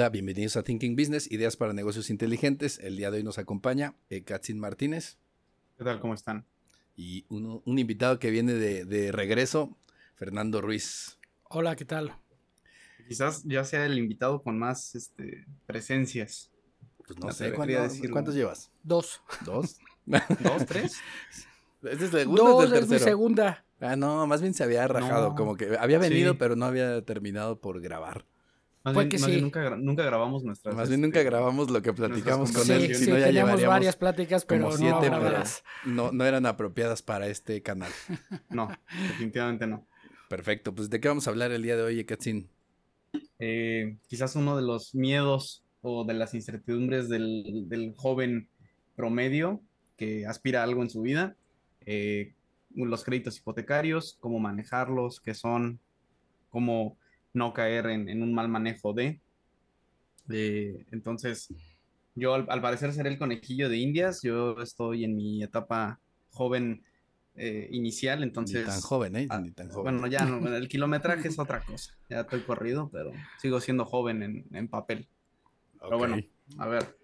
Hola, bienvenidos a Thinking Business, ideas para negocios inteligentes. El día de hoy nos acompaña eh, Katzin Martínez ¿Qué tal? ¿Cómo están? y uno- un invitado que viene de, de regreso, Fernando Ruiz. Hola, ¿qué tal? Quizás ya sea el invitado con más este, presencias. Pues no Me sé, a ¿cuántos, llevas? Dos. ¿Dos? ¿Dos, tres? ¿Es segundo o Dos es el es mi segunda. Ah, no, más bien se había rajado, No. como que había venido, Sí. pero no había terminado por grabar. Más Puede bien, más sí. bien nunca, nunca grabamos nuestras... Más bien este, nunca grabamos lo que platicamos con él, Sí, si sí, no ya teníamos llevaríamos varias pláticas, pero como no siete, pero grabadas. no, no eran apropiadas para este canal. No, definitivamente no. Perfecto, pues ¿de qué vamos a hablar el día de hoy, Katzin? Eh, quizás uno de los miedos o de las incertidumbres del, del joven promedio que aspira a algo en su vida, eh, los créditos hipotecarios, cómo manejarlos, qué son, cómo no caer en, en un mal manejo de. Eh, entonces, yo al, al parecer seré el conejillo de Indias, yo estoy en mi etapa joven eh, inicial, entonces... Ni tan joven, ¿eh? Ah, Ni tan joven. Bueno, ya no, el kilometraje es otra cosa. Ya estoy corrido, pero sigo siendo joven en, en papel. Pero bueno, a ver,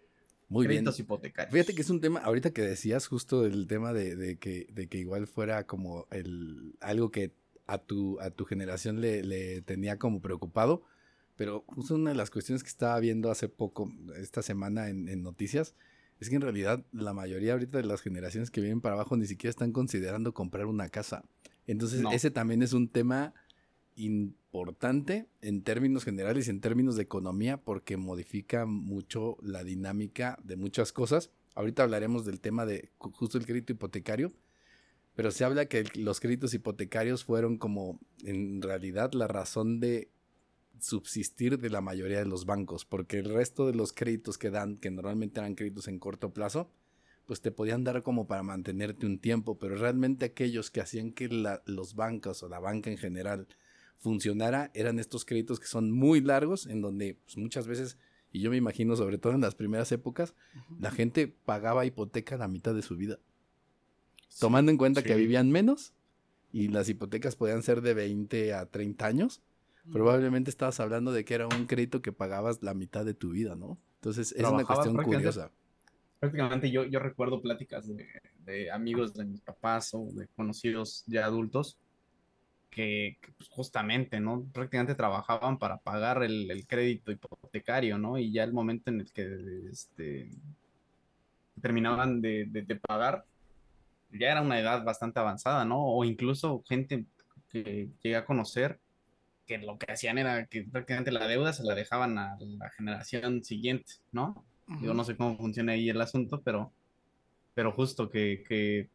Muy bien. créditos hipotecarios. Fíjate que es un tema, ahorita que decías justo el tema de, de que, de que igual fuera como el algo que a tu, a tu generación le, le tenía como preocupado, pero justo una de las cuestiones que estaba viendo hace poco, esta semana en, en noticias, es que en realidad la mayoría ahorita de las generaciones que vienen para abajo ni siquiera están considerando comprar una casa. Entonces No. ese también es un tema importante en términos generales y en términos de economía porque modifica mucho la dinámica de muchas cosas. Ahorita hablaremos del tema de ju- justo el crédito hipotecario, pero se habla que los créditos hipotecarios fueron como en realidad la razón de subsistir de la mayoría de los bancos, porque el resto de los créditos que dan, que normalmente eran créditos en corto plazo, pues te podían dar como para mantenerte un tiempo, pero realmente aquellos que hacían que la- los bancos o la banca en general funcionara eran estos créditos que son muy largos, en donde pues, muchas veces, y yo me imagino sobre todo en las primeras épocas, la gente pagaba hipoteca la mitad de su vida, tomando en cuenta que vivían menos y las hipotecas podían ser de 20 a 30 años, probablemente estabas hablando de que era un crédito que pagabas la mitad de tu vida, ¿no? Entonces es una cuestión prácticamente- curiosa. Prácticamente yo, yo recuerdo pláticas de, de amigos de mis papás o de conocidos ya adultos que, que, pues, justamente, ¿no? Prácticamente trabajaban para pagar el, el crédito hipotecario, ¿no? Y ya el momento en el que este, terminaban de, de- de pagar, ya era una edad bastante avanzada, ¿no? O incluso gente que llegué a conocer que lo que hacían era que prácticamente la deuda se la dejaban a la generación siguiente, ¿no? Yo no sé cómo funciona ahí el asunto, pero, pero justo que, que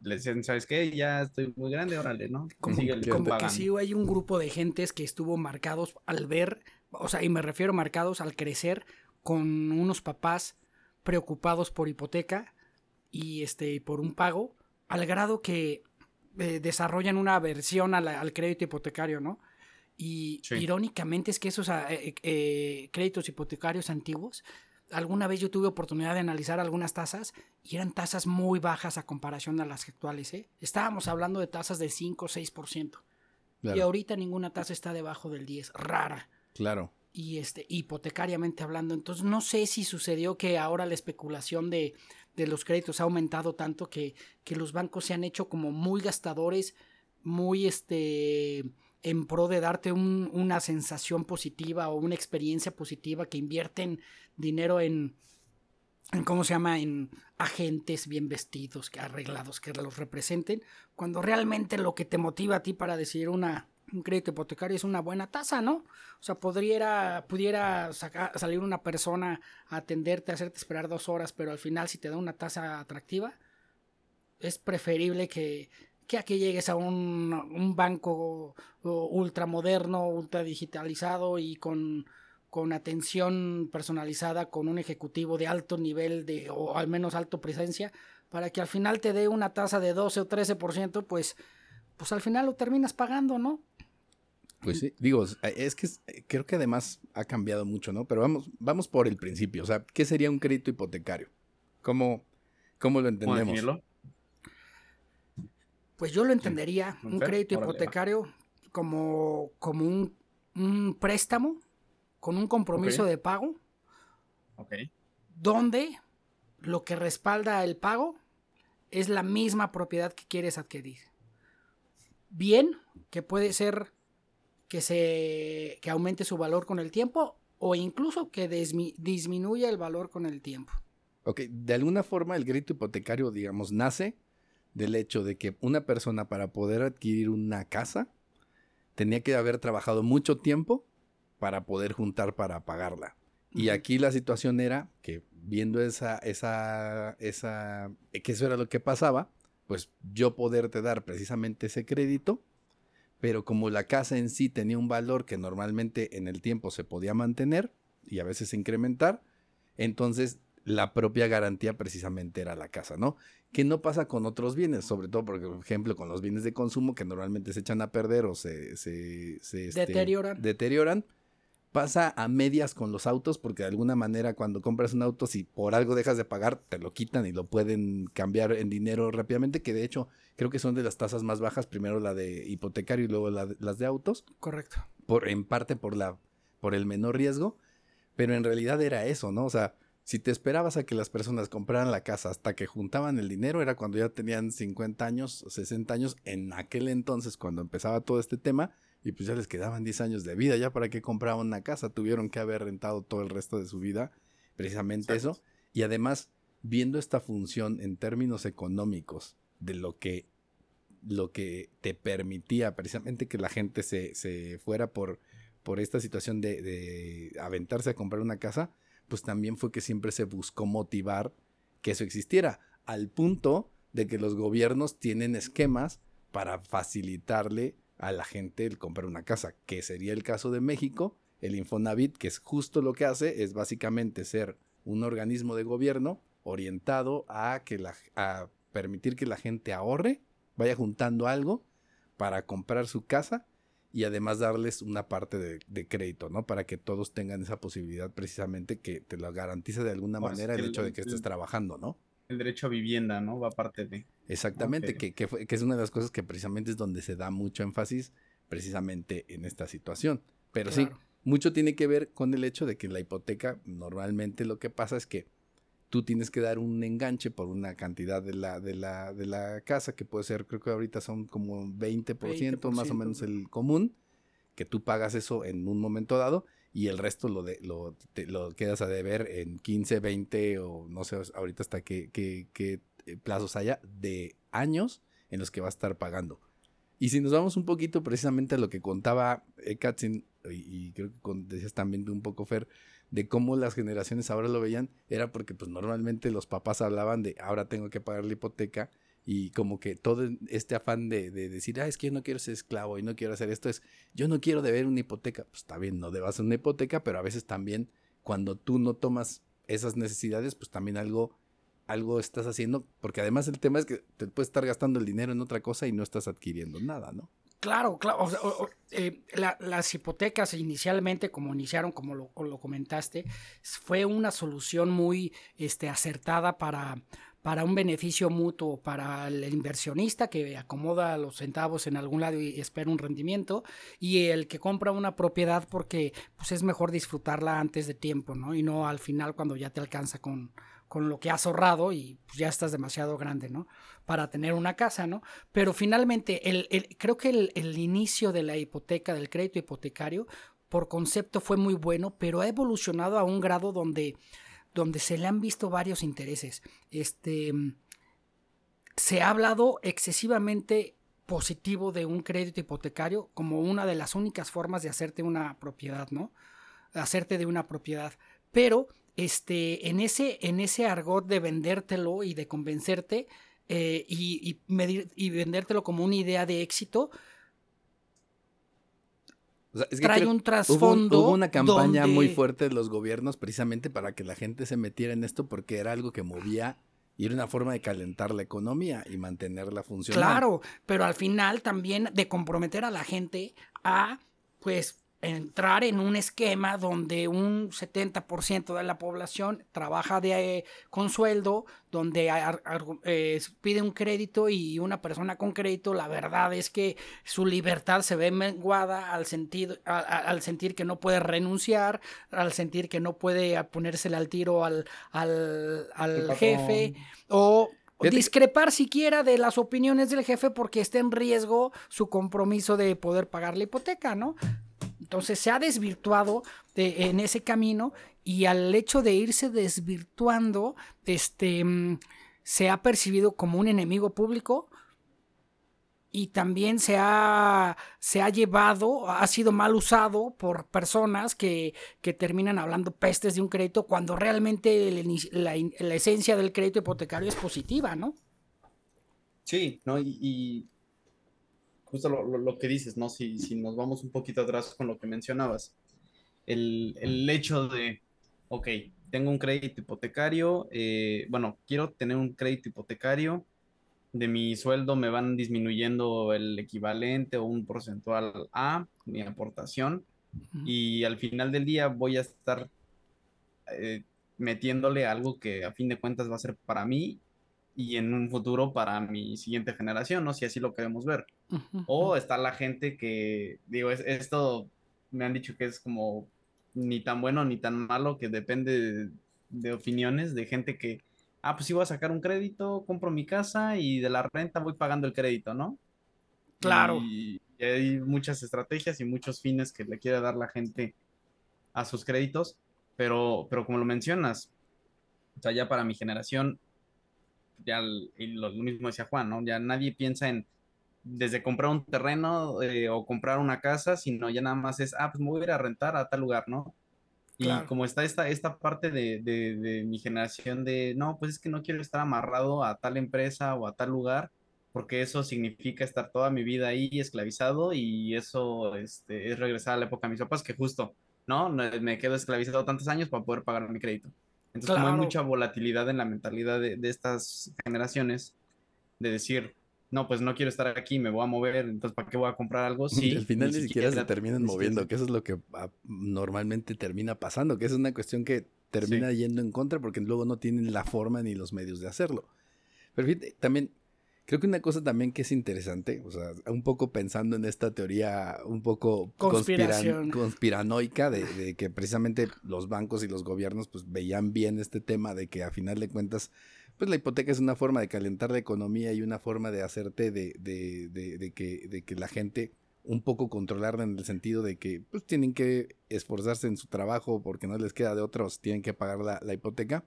le decían, ¿sabes qué? Ya estoy muy grande, órale, ¿no? Como, como que sí hay un grupo de gentes que estuvo marcados al ver, o sea, y me refiero marcados al crecer con unos papás preocupados por hipoteca y este por un pago, al grado que eh, desarrollan una la- al crédito hipotecario, ¿no? Y Sí. irónicamente es que esos ah, eh, eh, créditos hipotecarios antiguos, alguna vez yo tuve oportunidad de analizar algunas tasas y eran tasas muy bajas a comparación a las actuales. ¿eh? Estábamos hablando de tasas de 5 o 6%. Y ahorita ninguna tasa está debajo del 10, rara. claro. Y este, hipotecariamente hablando. Entonces no sé si sucedió que ahora la especulación de, de los créditos ha aumentado tanto que, que los bancos se han hecho como muy gastadores, muy este en pro de darte un- una sensación positiva o una experiencia positiva que invierten dinero en, en cómo se llama, en agentes bien vestidos, arreglados, que los representen, cuando realmente lo que te motiva a ti para decidir una, un crédito hipotecario es una buena tasa, ¿no? O sea, podría, pudiera saca- salir una persona a atenderte, a hacerte esperar dos horas, pero al final si te da una tasa atractiva, es preferible que, que a llegues a un, un banco ultramoderno, ultra digitalizado y con, con atención personalizada con un ejecutivo de alto nivel de, o al menos alto presencia, para que al final te dé una tasa de 12 o 13%, pues, pues al final lo terminas pagando, ¿no? Pues sí, digo, es que creo que además ha cambiado mucho, ¿no? Pero vamos, vamos por el principio, o sea, ¿qué sería un crédito hipotecario? ¿Cómo, cómo lo entendemos? Pues yo lo entendería, un crédito hipotecario como, como un, préstamo con un compromiso de pago. Donde lo que respalda el pago es la misma propiedad que quieres adquirir. Bien, que puede ser que se que aumente su valor con el tiempo o incluso que disminuya el valor con el tiempo. Ok, de alguna forma el crédito hipotecario, digamos, nace del hecho de que una persona para poder adquirir una casa tenía que haber trabajado mucho tiempo para poder juntar para pagarla. Y aquí la situación era que viendo esa, esa, esa, que eso era lo que pasaba, pues yo poderte dar precisamente ese crédito, pero como la casa en sí tenía un valor que normalmente en el tiempo se podía mantener y a veces incrementar, entonces la propia garantía precisamente era la casa, ¿no? Que no pasa con otros bienes, sobre todo, por ejemplo, con los bienes de consumo que normalmente se echan a perder o se, se, se este, deterioran. deterioran. Pasa a medias con los autos porque de alguna manera cuando compras un auto, si por algo dejas de pagar, te lo quitan y lo pueden cambiar en dinero rápidamente, que de hecho creo que son de las tasas más bajas, primero la de hipotecario y luego las de autos. Correcto. Por, en parte por, la, por el menor riesgo, pero en realidad era eso, ¿no? O sea, si te esperabas a que las personas compraran la casa hasta que juntaban el dinero, era cuando ya tenían 50 años, 60 años, en aquel entonces, cuando empezaba todo este tema, y pues ya les quedaban 10 años de vida, ya para qué compraban una casa, tuvieron que haber rentado todo el resto de su vida, precisamente eso, y además, viendo esta función en términos económicos de lo que, lo que te permitía precisamente que la gente se, se fuera por, por esta situación de, de aventarse a comprar una casa, pues también fue que siempre se buscó motivar que eso existiera, al punto de que los gobiernos tienen esquemas para facilitarle a la gente el comprar una casa, que sería el caso de México, el Infonavit, que es justo lo que hace, es básicamente ser un organismo de gobierno orientado a, que la, a permitir que la gente ahorre, vaya juntando algo para comprar su casa y además darles una parte de, crédito, ¿no? Para que todos tengan esa posibilidad precisamente que te lo garantiza de alguna manera el, hecho de que estés trabajando, ¿no? El derecho a vivienda, ¿no? Va parte de... Exactamente, que, que, es una de las cosas que precisamente es donde se da mucho énfasis precisamente en esta situación. Pero sí, mucho tiene que ver con el hecho de que la hipoteca normalmente lo que pasa es que tú tienes que dar un enganche por una cantidad de la, de la, de la casa, que puede ser, creo que ahorita son como 20%, más o menos el común, que tú pagas eso en un momento dado y el resto lo, de, lo, lo quedas a deber en 15, 20 o no sé ahorita hasta qué, qué, qué eh, plazos haya de años en los que va a estar pagando. Y si nos vamos un poquito precisamente a lo que contaba Ekatzin, y, y creo que decías también de un poco Fer, de cómo las generaciones ahora lo veían, era porque pues normalmente los papás hablaban de ahora tengo que pagar la hipoteca y como que todo este afán de, decir, ah, es que yo no quiero ser esclavo y no quiero hacer esto, es, yo no quiero deber una hipoteca, pues está bien, no debas una hipoteca, pero a veces también cuando tú no tomas esas necesidades, pues también algo, algo estás haciendo, porque además el tema es que te puedes estar gastando el dinero en otra cosa y no estás adquiriendo nada, ¿no? Claro, claro. Eh, las hipotecas inicialmente, como iniciaron, como lo, comentaste, fue una solución muy este, acertada para, para un beneficio mutuo para el inversionista que acomoda los centavos en algún lado y espera un rendimiento y el que compra una propiedad porque pues es mejor disfrutarla antes de tiempo, ¿no? Y no al final cuando ya te alcanza con, con lo que has ahorrado y pues, ya estás demasiado grande, ¿no? Para tener una casa, ¿no? Pero finalmente, el, creo que el, inicio de la hipoteca, del crédito hipotecario, por concepto fue muy bueno, pero ha evolucionado a un grado donde, donde se le han visto varios intereses. Este, se ha hablado excesivamente positivo de un crédito hipotecario como una de las únicas formas de hacerte una propiedad, ¿no? Hacerte de una propiedad. Pero este, en, ese, en ese argot de vendértelo y de convencerte eh, y, vendértelo como una idea de éxito, O sea, es que trae un trasfondo. hubo una campaña muy fuerte de los gobiernos precisamente para que la gente se metiera en esto porque era algo que movía y era una forma de calentar la economía y mantenerla funcionando. Claro, pero al final también de comprometer a la gente a, pues, entrar en un esquema donde un 70% de la población trabaja de, eh, con sueldo, donde ar- eh, pide un crédito y una persona con crédito, la verdad es que su libertad se ve menguada al, sentido, a- a- al sentir que no puede renunciar, al sentir que no puede ponérsele al tiro al, al, al jefe o discrepar siquiera de las opiniones del jefe porque está en riesgo su compromiso de poder pagar la hipoteca, ¿no? Entonces se ha desvirtuado de- en ese camino y al hecho de irse desvirtuando, este, mm, se ha percibido como un enemigo público y también se ha, se ha llevado, ha sido mal usado por personas que, que terminan hablando pestes de un crédito cuando realmente la, esencia del crédito hipotecario es positiva, ¿no? Sí, ¿no? Y justo lo, lo- lo que dices, ¿no? Si, si nos vamos un poquito atrás con lo que mencionabas, el, el hecho de, ok, tengo un crédito hipotecario, eh, bueno, quiero tener un crédito hipotecario, de mi sueldo me van disminuyendo el equivalente o un porcentual a mi aportación y al final del día voy a estar eh, metiéndole algo que a fin de cuentas va a ser para mí y en un futuro para mi siguiente generación, ¿no? Si así lo queremos ver. O está la gente que, digo, es, esto me han dicho que es como ni tan bueno ni tan malo, que depende de, de opiniones de gente que, ah, pues sí voy a sacar un crédito, compro mi casa y de la renta voy pagando el crédito, ¿no? Claro. Y, y hay muchas estrategias y muchos fines que le quiere dar la gente a sus créditos, pero, pero como lo mencionas, o sea, ya para mi generación, ya y lo, mismo decía Juan, ¿no? Ya nadie piensa en desde comprar un terreno eh, o comprar una casa, sino ya nada más es, ah, pues me voy a ir a rentar a tal lugar, ¿no? Y Claro. como está esta, esta parte de, de, de mi generación de, no, pues es que no quiero estar amarrado a tal empresa o a tal lugar, porque eso significa estar toda mi vida ahí esclavizado y eso este, es regresar a la época de mis papás, que justo, ¿no? No, Me quedo esclavizado tantos años para poder pagar mi crédito. Entonces, como hay mucha volatilidad en la mentalidad de, de estas generaciones, de decir, no, pues no quiero estar aquí, me voy a mover, entonces ¿para qué voy a comprar algo? Sí, al final ni, siquiera, se terminan moviendo, que eso es lo que ah, normalmente termina pasando, que es una cuestión que termina yendo en contra porque luego no tienen la forma ni los medios de hacerlo. Pero fíjate, también creo que una cosa también que es interesante, o sea, un poco pensando en esta teoría un poco conspiran- conspiranoica de, de que precisamente los bancos y los gobiernos pues veían bien este tema de que a final de cuentas pues la hipoteca es una forma de calentar la economía y una forma de hacerte de, de, de, de que, de que la gente un poco controlarla en el sentido de que pues tienen que esforzarse en su trabajo porque no les queda de otros, tienen que pagar la, la hipoteca.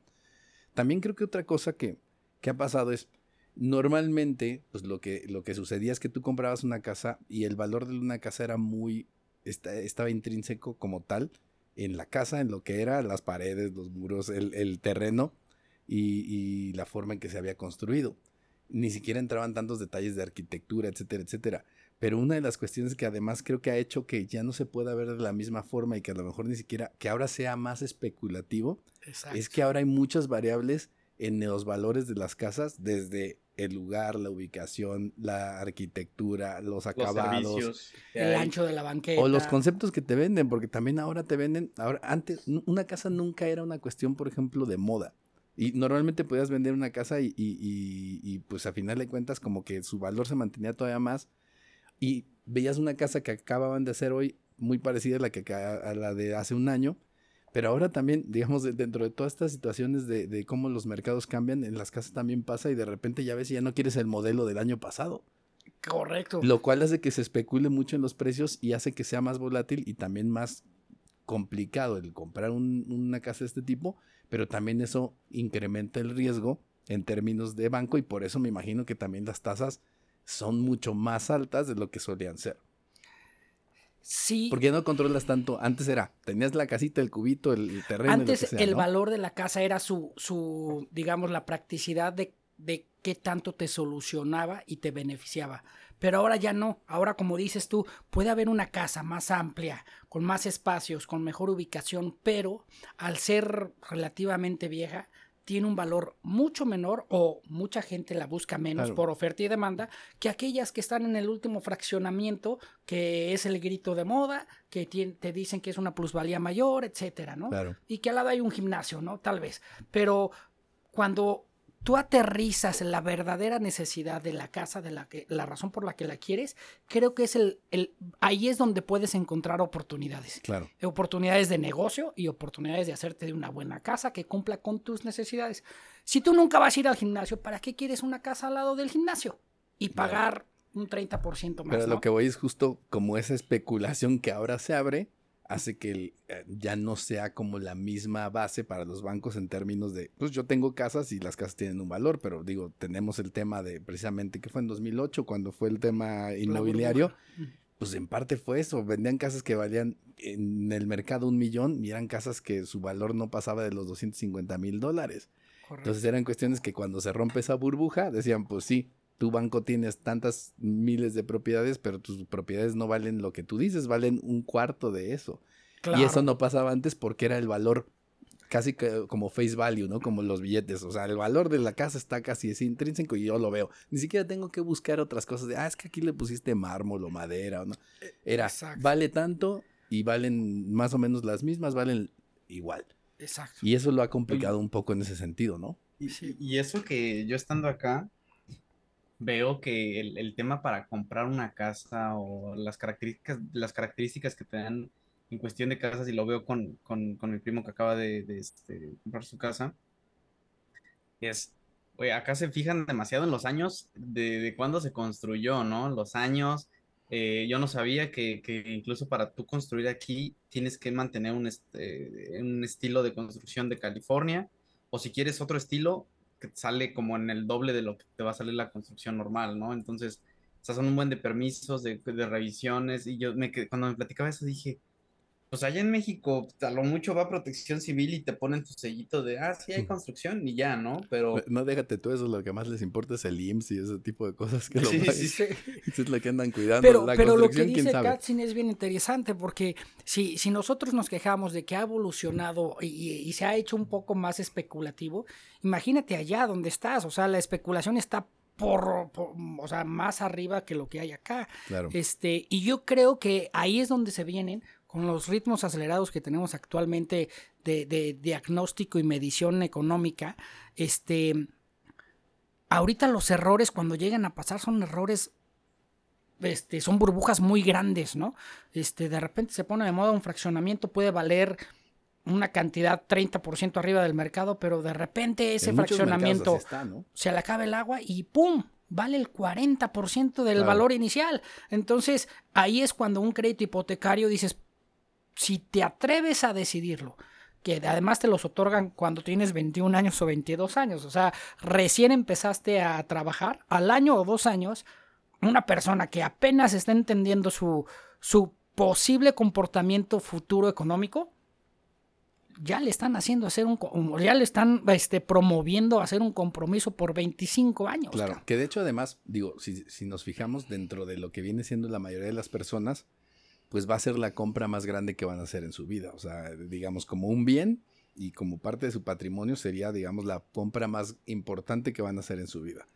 También creo que otra cosa que, que ha pasado es, normalmente, pues lo que, lo que sucedía es que tú comprabas una casa y el valor de una casa era muy, esta- estaba intrínseco como tal en la casa, en lo que era las paredes, los muros, el, el terreno y, y la forma en que se había construido. Ni siquiera entraban tantos detalles de arquitectura, etcétera, etcétera. Pero una de las cuestiones que además creo que ha hecho que ya no se pueda ver de la misma forma y que a lo mejor ni siquiera, que ahora sea más especulativo, Exacto. es que ahora hay muchas variables en los valores de las casas, desde el lugar, la ubicación, la arquitectura, los acabados, el ancho de la banqueta. o los conceptos que te venden, porque también ahora te venden, ahora antes una casa nunca era una cuestión, por ejemplo, de moda. Y normalmente podías vender una casa y, y- y- y, pues a final de cuentas como que su valor se mantenía todavía más. Y veías una casa que acababan de hacer hoy muy parecida a la que a la de hace un año. Pero ahora también, digamos, de- dentro de todas estas situaciones de, de cómo los mercados cambian, en las casas también pasa y de repente ya ves y ya no quieres el modelo del año pasado. Correcto. Lo cual hace que se especule mucho en los precios y hace que sea más volátil y también más complicado el comprar un- una casa de este tipo, pero también eso incrementa el riesgo en términos de banco y por eso me imagino que también las tasas son mucho más altas de lo que solían ser. Sí. Porque ya no controlas tanto. Antes era, tenías la casita, el cubito, el, terreno. lo Antes que sea, el ¿no? valor de la casa era su, su digamos, la practicidad de, de qué tanto te solucionaba y te beneficiaba. Pero ahora ya no. Ahora, como dices tú, puede haber una casa más amplia, con más espacios, con mejor ubicación, pero al ser relativamente vieja, tiene un valor mucho menor o mucha gente la busca menos Claro. por oferta y demanda que aquellas que están en el último fraccionamiento, que es el grito de moda, que te dicen que es una plusvalía mayor, etcétera, ¿no? Claro. Y que al lado hay un gimnasio, ¿no? Tal vez. Pero cuando tú aterrizas en la verdadera necesidad de la casa, de la que la razón por la que la quieres, creo que es el, el ahí es donde puedes encontrar oportunidades. Claro. Oportunidades de negocio y oportunidades de hacerte de una buena casa que cumpla con tus necesidades. Si tú nunca vas a ir al gimnasio, ¿para qué quieres una casa al lado del gimnasio? Y Claro. pagar un 30% más. Pero ¿no? lo que voy es justo como esa especulación que ahora se abre hace que el, eh, ya no sea como la misma base para los bancos en términos de, pues yo tengo casas y las casas tienen un valor, pero digo, tenemos el tema de precisamente que fue en 2008 cuando fue el tema inmobiliario, burbuja. pues en parte fue eso, vendían casas que valían en el mercado un millón y eran casas que su valor no pasaba de los 250 mil dólares. Correcto. Entonces eran cuestiones que cuando se rompe esa burbuja decían, pues sí, tu banco tienes tantas miles de propiedades, pero tus propiedades no valen lo que tú dices, valen un cuarto de eso. Y eso no pasaba antes porque era el valor casi que como face value, ¿no? Como los billetes. O sea, el valor de la casa está casi es intrínseco y yo lo veo. Ni siquiera tengo que buscar otras cosas de, ah, es que aquí le pusiste mármol o madera o no. Era, exacto. vale tanto y valen más o menos las mismas, valen igual. Exacto. Y eso lo ha complicado un poco en ese sentido, ¿no? Y, y eso que yo estando acá, veo que el, el tema para comprar una casa o las características, las características que te dan en cuestión de casas, y lo veo con, con, con mi primo que acaba de, de, este, comprar su casa, es, oye, acá se fijan demasiado en los años de, de cuándo se construyó, ¿no? Los años. eh, yo no sabía que, que incluso para tú construir aquí tienes que mantener un, este, un estilo de construcción de California o si quieres otro estilo, que sale como en el doble de lo que te va a salir la construcción normal, ¿no? Entonces, o sea, son un buen de permisos, de, de revisiones, y yo me cuando me platicaba eso dije, pues allá en México, a lo mucho va protección civil y te ponen tu sellito de, ah, sí hay construcción y ya, ¿no? Pero, No déjate tú eso, lo que más les importa es el IMSS y ese tipo de cosas que lo Sí, paguen. sí, Sí. Es lo que andan cuidando. Pero, la pero lo que dice. Katzin es bien interesante porque si, si nosotros nos quejamos de que ha evolucionado y, y se ha hecho un poco más especulativo, imagínate allá donde estás, o sea, la especulación está por, por- o sea, más arriba que lo que hay acá. Claro. Este, y yo creo que ahí es donde se vienen con los ritmos acelerados que tenemos actualmente de, de diagnóstico y medición económica. Este, ahorita los errores cuando llegan a pasar son errores, este, son burbujas muy grandes, ¿no? Este, de repente se pone de moda un fraccionamiento, puede valer una cantidad 30% arriba del mercado, pero de repente ese En fraccionamiento así está, ¿no? se le acaba el agua y ¡pum! Vale el 40% del Claro. valor inicial. Entonces, ahí es cuando un crédito hipotecario dices, si te atreves a decidirlo, que además te los otorgan cuando tienes 21 años o 22 años, o sea, recién empezaste a trabajar, al año o dos años, una persona que apenas está entendiendo su, su posible comportamiento futuro económico, ya le están haciendo hacer un, ya le están este, promoviendo hacer un compromiso por 25 años. Claro, que de hecho además, digo, si, si nos fijamos dentro de lo que viene siendo la mayoría de las personas, pues va a ser la compra más grande que van a hacer en su vida. O sea, digamos, como un bien y como parte de su patrimonio sería, digamos, la compra más importante que van a hacer en su vida.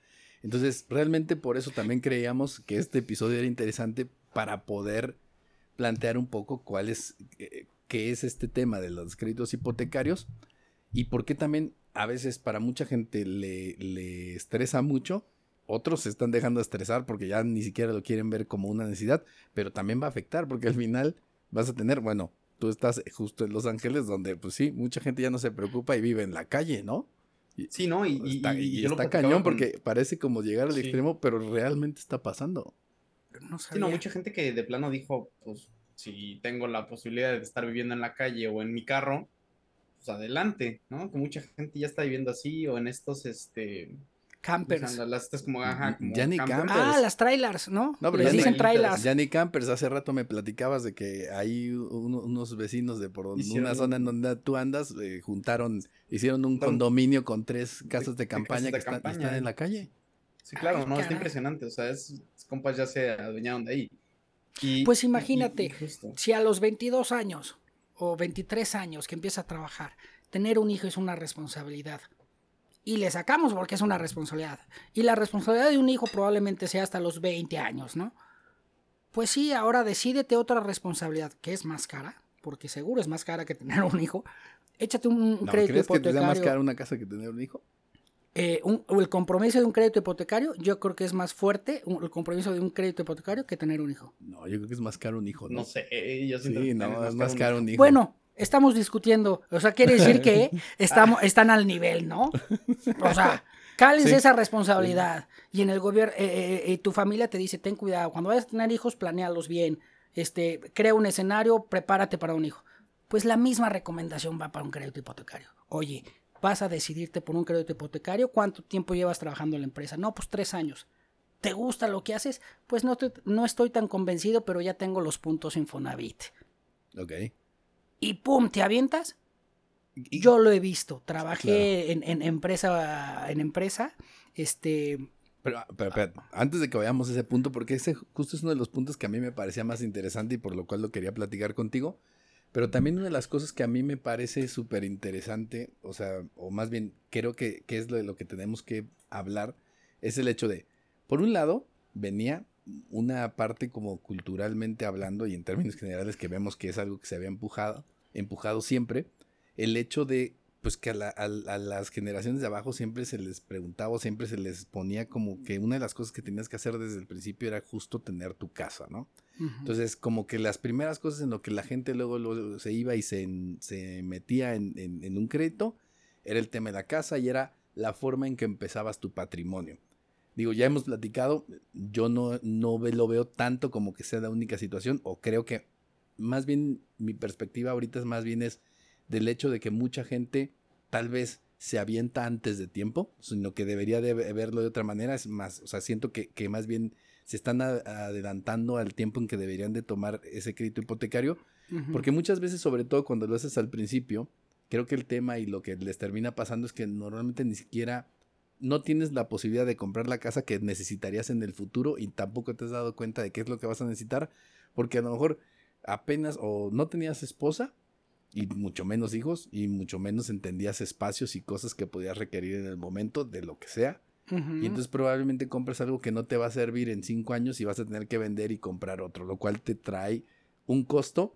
Entonces, realmente por eso también creíamos que este episodio era interesante para poder plantear un poco cuál es, eh, qué es este tema de los créditos hipotecarios y por qué también a veces para mucha gente le, le estresa mucho. Otros se están dejando de estresar porque ya ni siquiera lo quieren ver como una necesidad, pero también va a afectar porque al final vas a tener, bueno, tú estás justo en Los Ángeles donde pues sí, mucha gente ya no se preocupa y vive en la calle, ¿no? sí, ¿no? Y, y- está, y cañón con- porque parece como llegar al Sí. extremo, pero realmente está pasando. No Sí, no, sabía. mucha gente que de plano dijo, pues, si tengo la posibilidad de estar viviendo en la calle o en mi carro, pues adelante, ¿no? Que mucha gente ya está viviendo así o en estos, este, Campers. las estas como, ajá, como Ya ni campers. campers. Ah, las trailers, ¿no? No, pero Les ya dicen trailers. Ya ni campers, hace rato me platicabas de que hay un- unos vecinos de por donde- Hicieron una zona en donde tú andas, eh, juntaron, hicieron un condominio con tres casas de de campaña casas que están, campaña. están en la calle. Sí, claro, Ay, no, está caray. impresionante. O sea, es, es- compas ya se adueñaron de ahí. Y- Pues imagínate, y. Si a los 22 años o 23 años que empieza a trabajar, tener un hijo es una responsabilidad. Y le sacamos porque es una responsabilidad. Y la responsabilidad de un hijo probablemente sea hasta los 20 años, ¿no? Pues sí, ahora decídete otra responsabilidad que es más cara, porque seguro es más cara que tener un hijo. Échate un, un ¿No, crédito ¿Crees que te da más hipotecario. cara una casa que tener un hijo? eh, un- o el compromiso de un crédito hipotecario, yo creo que es más fuerte un- el compromiso de un crédito hipotecario que tener un hijo. No, yo creo que es más caro un hijo, ¿no? No sé, yo siento Sí, que no, es más caro un hijo. Bueno, estamos discutiendo. O sea, quiere decir que estamos, están al nivel, ¿no? O sea, cálense Sí. esa responsabilidad. Y en el gobierno, eh, eh, eh, tu familia te dice, ten cuidado, cuando vayas a tener hijos, planealos bien. Este, crea un escenario, prepárate para un hijo. Pues la misma recomendación va para un crédito hipotecario. Oye, vas a decidirte por un crédito hipotecario, ¿cuánto tiempo llevas trabajando en la empresa? No, pues tres años. ¿Te gusta lo que haces? Pues no, te- no estoy tan convencido, pero ya tengo los puntos Infonavit. Ok. Y pum, te avientas. Y- Yo lo he visto. Trabajé en, en empresa, en empresa, este, Pero, pero, espérate, antes de que vayamos a ese punto, porque ese justo es uno de los puntos que a mí me parecía más interesante y por lo cual lo quería platicar contigo, pero también una de las cosas que a mí me parece súper interesante, o sea, o más bien creo que, que es lo de lo que tenemos que hablar, es el hecho de, por un lado, venía una parte como culturalmente hablando y en términos generales que vemos que es algo que se había empujado, empujado siempre, el hecho de pues que a, la- a- a las generaciones de abajo siempre se les preguntaba, o siempre se les ponía como que una de las cosas que tenías que hacer desde el principio era justo tener tu casa, ¿no? Entonces, como que las primeras cosas en lo que la gente luego, luego se iba y se, se metía en, en- en un crédito era el tema de la casa y era la forma en que empezabas tu patrimonio. Digo, ya hemos platicado, yo no, no lo veo tanto como que sea la única situación, o creo que más bien mi perspectiva ahorita es más bien es del hecho de que mucha gente tal vez se avienta antes de tiempo, sino que debería de ve- verlo de otra manera, es más, o sea, siento que, que más bien se están adelantando al tiempo en que deberían de tomar ese crédito hipotecario, porque muchas veces, sobre todo cuando lo haces al principio, creo que el tema y lo que les termina pasando es que normalmente ni siquiera no tienes la posibilidad de comprar la casa que necesitarías en el futuro y tampoco te has dado cuenta de qué es lo que vas a necesitar, porque a lo mejor apenas o no tenías esposa y mucho menos hijos y mucho menos entendías espacios y cosas que podías requerir en el momento de lo que sea. Y entonces probablemente compres algo que no te va a servir en cinco años y vas a tener que vender y comprar otro, lo cual te trae un costo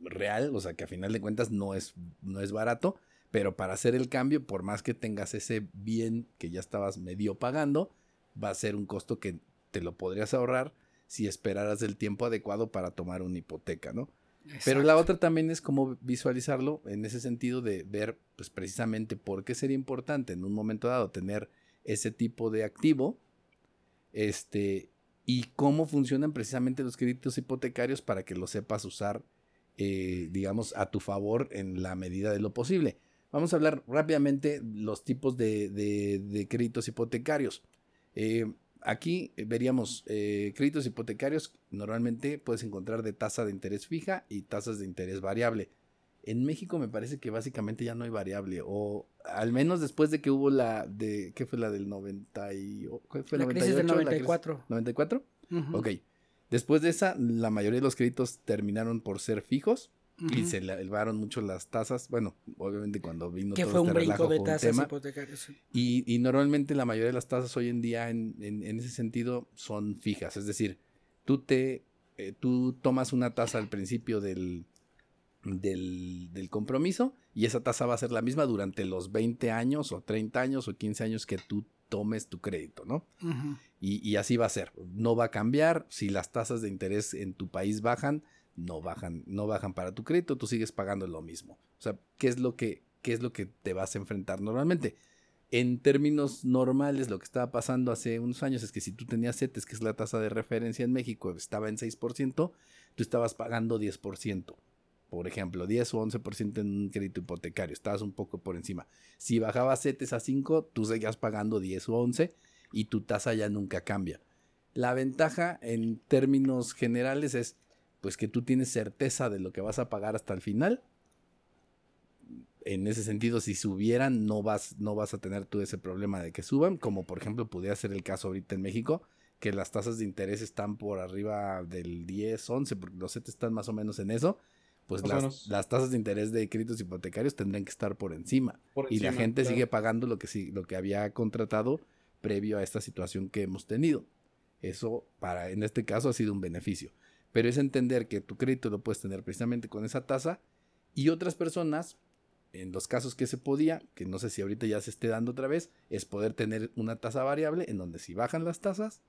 real, o sea que a final de cuentas no es, no es barato, pero para hacer el cambio, por más que tengas ese bien que ya estabas medio pagando, va a ser un costo que te lo podrías ahorrar si esperaras el tiempo adecuado para tomar una hipoteca, ¿no? Pero la otra también es como visualizarlo en ese sentido de ver, pues precisamente por qué sería importante en un momento dado tener ese tipo de activo, este, y cómo funcionan precisamente los créditos hipotecarios para que lo sepas usar, eh, digamos, a tu favor en la medida de lo posible. Vamos a hablar rápidamente los tipos de, de- de créditos hipotecarios. Eh, aquí veríamos eh, créditos hipotecarios, normalmente puedes encontrar de tasa de interés fija y tasas de interés variable. En México me parece que básicamente ya no hay variable, o al menos después de que hubo la de, ¿qué fue la del 90 y, o- ¿cuál fue La crisis del 98? La crisis- 94. ¿94? Ujú. Ok. Después de esa, la mayoría de los créditos terminaron por ser fijos y se le elevaron mucho las tasas. Bueno, obviamente cuando vino todo fue un este brinco relajo de un tasas tema. hipotecarias. Y, y normalmente la mayoría de las tasas hoy en día en, en- en ese sentido son fijas. Es decir, tú te eh, tú tomas una tasa al principio del, del, del compromiso y esa tasa va a ser la misma durante los 20 años o 30 años o 15 años que tú tomes tu crédito, ¿no? Y, y así va a ser. No va a cambiar. Si las tasas de interés en tu país bajan, no bajan, no bajan para tu crédito, tú sigues pagando lo mismo. O sea, ¿qué es lo que, qué es lo que te vas a enfrentar normalmente? En términos normales, lo que estaba pasando hace unos años es que si tú tenías CETES, que es la tasa de referencia en México, estaba en 6%, tú estabas pagando 10%. Por ejemplo, 10 o 11% en un crédito hipotecario, estabas un poco por encima. Si bajaba CETES a 5, tú seguías pagando 10 o 11 y tu tasa ya nunca cambia. La ventaja en términos generales es pues que tú tienes certeza de lo que vas a pagar hasta el final. En ese sentido, si subieran, no vas, no vas a tener tú ese problema de que suban, como por ejemplo pudiera ser el caso ahorita en México, que las tasas de interés están por arriba del 10, 11, porque los CETES están más o menos en eso, pues las, tasas de interés de créditos hipotecarios tendrían que estar por encima. Por y la gente claro. sigue pagando lo que, sí, lo que había contratado previo a esta situación que hemos tenido. Eso, para, en este caso, ha sido un beneficio. Pero es entender que tu crédito lo puedes tener precisamente con esa tasa y otras personas, en los casos que se podía, que no sé si ahorita ya se esté dando otra vez, es poder tener una tasa variable en donde si bajan las tasas,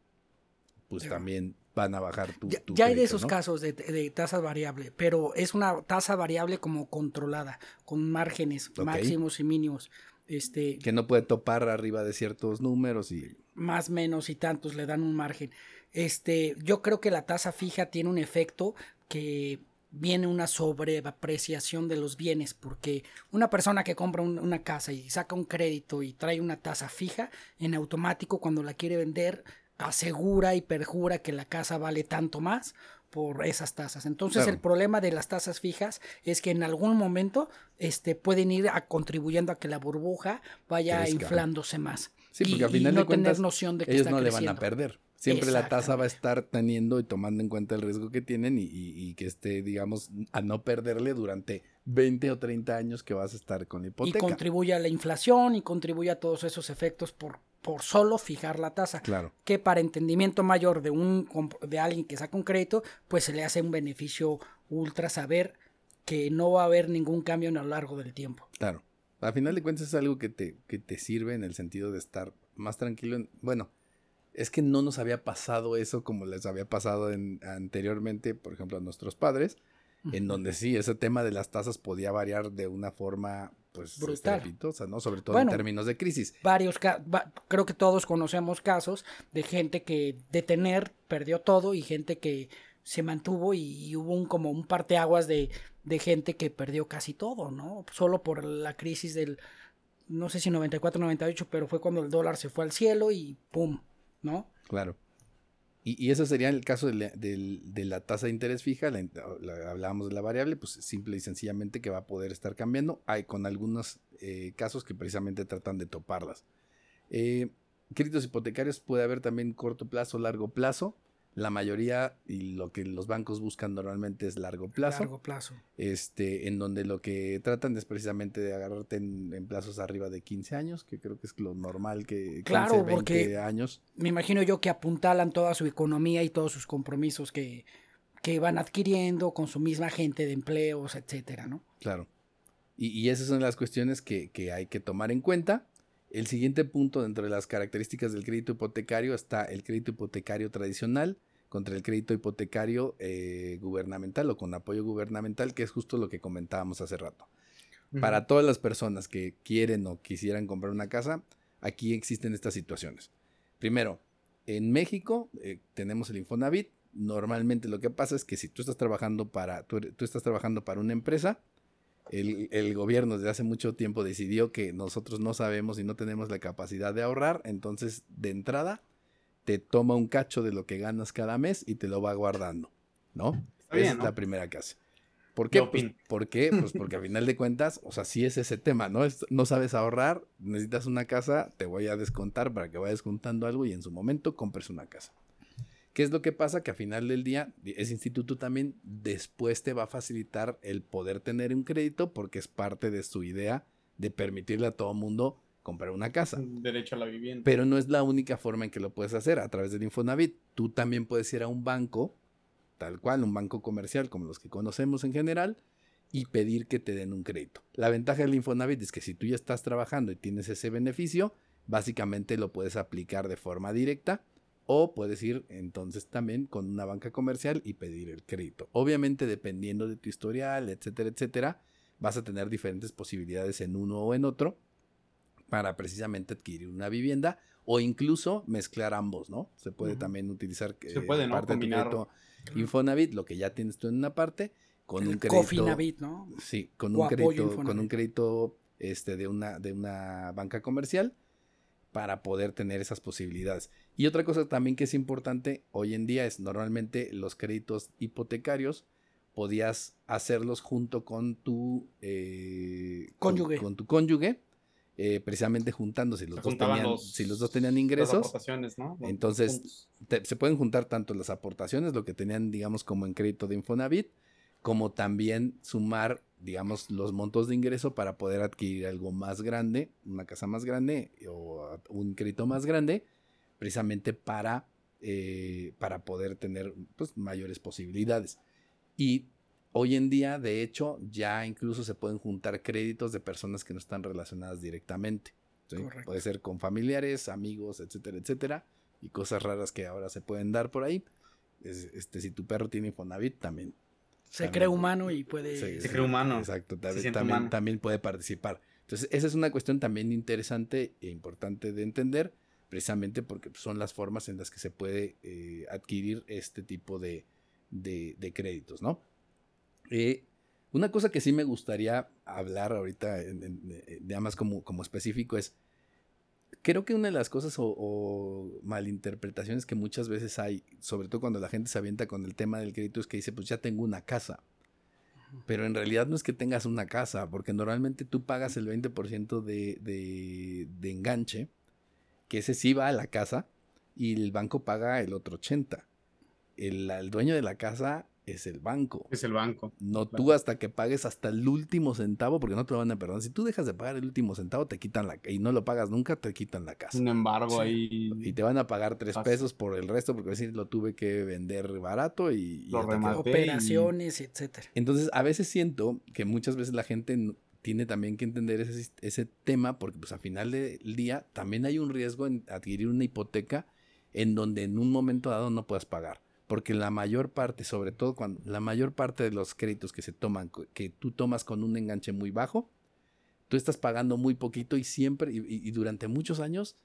pues también van a bajar tu, Ya, tu ya hay de esos ¿no? casos de, de tasa variable, pero es una tasa variable como controlada, con márgenes máximos y mínimos. Este, Que no puede topar arriba de ciertos números y más menos y tantos le dan un margen. Este, yo creo que la tasa fija tiene un efecto que viene una sobreapreciación de los bienes, porque una persona que compra un- una casa y saca un crédito y trae una tasa fija, en automático cuando la quiere vender asegura y perjura que la casa vale tanto más por esas tasas. Entonces Claro. el problema de las tasas fijas es que en algún momento este, pueden ir a, contribuyendo a que la burbuja vaya inflándose más. Sí, porque y, al final y no de cuentas, tener noción de que ellos está no le van a perder. Siempre la tasa va a estar teniendo y tomando en cuenta el riesgo que tienen y, y- y que esté, digamos, a no perderle durante 20 o 30 años que vas a estar con la y hipoteca. contribuye a la inflación y contribuye a todos esos efectos por, por solo fijar la tasa. Claro, Que para entendimiento mayor de un de alguien que saca un crédito, pues se le hace un beneficio ultra saber que no va a haber ningún cambio a lo largo del tiempo. claro. Al final de cuentas es algo que te, que te sirve en el sentido de estar más tranquilo. en- bueno, es que no nos había pasado eso como les había pasado en- anteriormente, por ejemplo, a nuestros padres, en donde sí, ese tema de las tasas podía variar de una forma pues estrepitosa, ¿no? Sobre todo Bueno. en términos de crisis. varios va- creo que todos conocemos casos de gente que de tener perdió todo y gente que se mantuvo y, y hubo un como un parteaguas de, de gente que perdió casi todo, ¿no? Solo por la crisis del no sé si 94 98, pero fue cuando el dólar se fue al cielo y pum, ¿no? Claro. Y, y eso sería el caso de la, de la tasa de interés fija, la- hablábamos de la variable, pues simple y sencillamente que va a poder estar cambiando. Hay con algunos eh, casos que precisamente tratan de toparlas. Eh, créditos hipotecarios puede haber también corto plazo, largo plazo. La mayoría y lo que los bancos buscan normalmente es largo plazo Largo plazo. este, en donde lo que tratan es precisamente de agarrarte en, en plazos arriba de 15 años, que creo que es lo normal que 15, Claro, 20 porque- años. Me imagino yo que apuntalan toda su economía y todos sus compromisos que, que van adquiriendo con su misma gente de empleos, etcétera, ¿no? Claro. Y, y esas son las cuestiones que, que hay que tomar en cuenta. El siguiente punto dentro de las características del crédito hipotecario está el crédito hipotecario tradicional contra el crédito hipotecario eh, gubernamental o con apoyo gubernamental, que es justo lo que comentábamos hace rato. Para todas las personas que quieren o quisieran comprar una casa, aquí existen estas situaciones. Primero, en México eh, tenemos el Infonavit. Normalmente lo que pasa es que si tú estás trabajando para, tú, tú estás trabajando para una empresa, el, el gobierno desde hace mucho tiempo decidió que nosotros no sabemos y no tenemos la capacidad de ahorrar, entonces de entrada te toma un cacho de lo que ganas cada mes y te lo va guardando, ¿no? Está Esa bien, es la primera casa. ¿Por qué? Yo Pues. ¿Por qué? Pues porque a final de cuentas, o sea, sí es ese tema, ¿no? Es- no sabes ahorrar, necesitas una casa, te voy a descontar para que vayas juntando algo y en su momento compres una casa. ¿Qué es lo que pasa? Que a final del día, ese instituto también después te va a facilitar el poder tener un crédito porque es parte de su idea de permitirle a todo mundo comprar una casa. Derecho a la vivienda. Pero no es la única forma en que lo puedes hacer a través del Infonavit. Tú también puedes ir a un banco, tal cual, un banco comercial como los que conocemos en general, y pedir que te den un crédito. La ventaja del Infonavit es que si tú ya estás trabajando y tienes ese beneficio, básicamente lo puedes aplicar de forma directa o puedes ir entonces también con una banca comercial y pedir el crédito. Obviamente dependiendo de tu historial, etcétera, etcétera, vas a tener diferentes posibilidades en uno o en otro para precisamente adquirir una vivienda o incluso mezclar ambos, ¿no? Se puede también utilizar Se puede, ¿no? parte de tu Combinar. crédito Infonavit, lo que ya tienes tú en una parte, con un crédito. Cofinavit, ¿no? Sí, con O un crédito, Infonavit. con un crédito este, de, una, de una banca comercial para poder tener esas posibilidades. Y otra cosa también que es importante hoy en día es normalmente los créditos hipotecarios podías hacerlos junto con tu eh, Cónyuge. Con, tu cónyuge, eh, precisamente juntándose. Los dos tenían, los- si los dos tenían Las ingresos, aportaciones, ¿no? Los entonces te- se pueden juntar tanto las aportaciones, lo que tenían, digamos, como en crédito de Infonavit, como también sumar, digamos, los montos de ingreso para poder adquirir algo más grande, una casa más grande o a- un crédito más grande, precisamente para, eh, para poder tener pues, mayores posibilidades. Y hoy en día, de hecho, ya incluso se pueden juntar créditos de personas que no están relacionadas directamente. Puede ser con familiares, amigos, etcétera, etcétera. Y cosas raras que ahora se pueden dar por ahí. Es- este, si tu perro tiene Infonavit, también. Se También. cree humano y puede... Sí, Se sí, cree humano. Exacto, Se también, también, humano. también puede participar. Entonces, esa es una cuestión también interesante e importante de entender, precisamente porque son las formas en las que se puede eh, adquirir este tipo de, de- de créditos, ¿no? Eh, una cosa que sí me gustaría hablar ahorita, en- en- ya más como, como específico, es, creo que una de las cosas o, o malinterpretaciones que muchas veces hay, sobre todo cuando la gente se avienta con el tema del crédito, es que dice, pues ya tengo una casa. Pero en realidad no es que tengas una casa, porque normalmente tú pagas el 20% de, de, de enganche, que ese sí va a la casa, y el banco paga el otro 80%. El, el dueño de la casa es el banco. Es el banco. No Claro. tú hasta que pagues hasta el último centavo, porque no te lo van a perdonar. Si tú dejas de pagar el último centavo, te quitan la y no lo pagas nunca, te quitan la casa. Un embargo Sí. ahí. Y te van a pagar tres pesos por el resto, porque decir lo tuve que vender barato y, y Lo. Operaciones, etcétera. Entonces, a veces siento que muchas veces la gente tiene también que entender ese, ese tema, porque pues al final del día también hay un riesgo en adquirir una hipoteca en donde en un momento dado no puedas pagar. Porque la mayor parte, sobre todo cuando la mayor parte de los créditos que se toman, que tú tomas con un enganche muy bajo, tú estás pagando muy poquito y siempre, y, durante muchos años,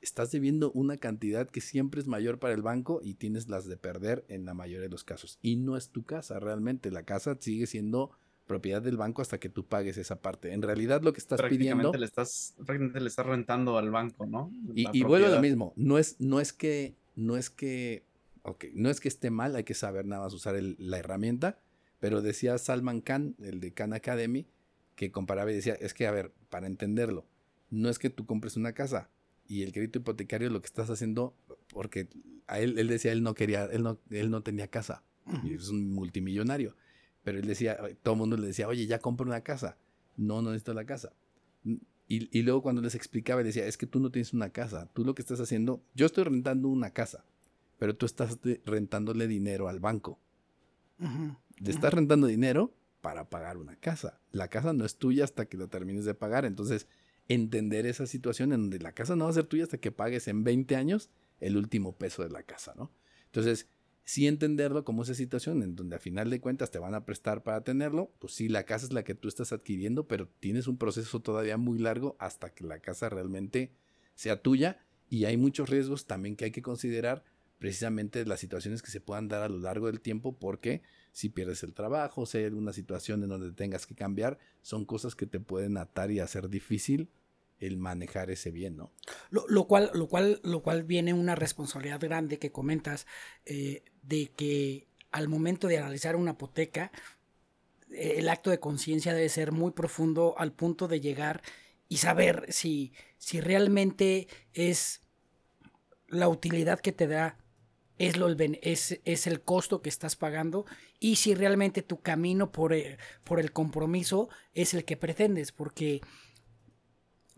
estás debiendo una cantidad que siempre es mayor para el banco y tienes las de perder en la mayoría de los casos. Y no es tu casa realmente, la casa sigue siendo propiedad del banco hasta que tú pagues esa parte. En realidad lo que estás pidiendo... le estás prácticamente le estás rentando al banco, ¿no? Y, La y vuelvo a lo mismo, no es, no es que, no es que, ok, no es que esté mal, hay que saber nada más usar el- la herramienta, pero decía Salman Khan, el de Khan Academy, que comparaba y decía, es que, a ver, para entenderlo, no es que tú compres una casa y el crédito hipotecario lo que estás haciendo, porque a él, él decía, él no quería, él no, él no tenía casa, y es un multimillonario, pero él decía, todo el mundo le decía, oye, ya compra una casa, no, no necesito la casa. Y, y luego cuando les explicaba, decía, es que tú no tienes una casa, tú lo que estás haciendo, yo estoy rentando una casa, pero tú estás rentándole dinero al banco. Le estás rentando dinero para pagar una casa. La casa no es tuya hasta que la termines de pagar. Entonces, entender esa situación en donde la casa no va a ser tuya hasta que pagues en 20 años el último peso de la casa, ¿no? Entonces, sí entenderlo como esa situación en donde a final de cuentas te van a prestar para tenerlo, pues sí, la casa es la que tú estás adquiriendo, pero tienes un proceso todavía muy largo hasta que la casa realmente sea tuya y hay muchos riesgos también que hay que considerar precisamente las situaciones que se puedan dar a lo largo del tiempo porque si pierdes el trabajo, si hay alguna situación en donde tengas que cambiar, son cosas que te pueden atar y hacer difícil el manejar ese bien, ¿no? Lo, lo cual, lo, cual, lo cual viene una responsabilidad grande que comentas eh, de que al momento de analizar una hipoteca, eh, el acto de conciencia debe ser muy profundo al punto de llegar y saber si, si realmente es la utilidad que te da, es, lo, es, es el costo que estás pagando y si realmente tu camino por el, por el compromiso es el que pretendes, porque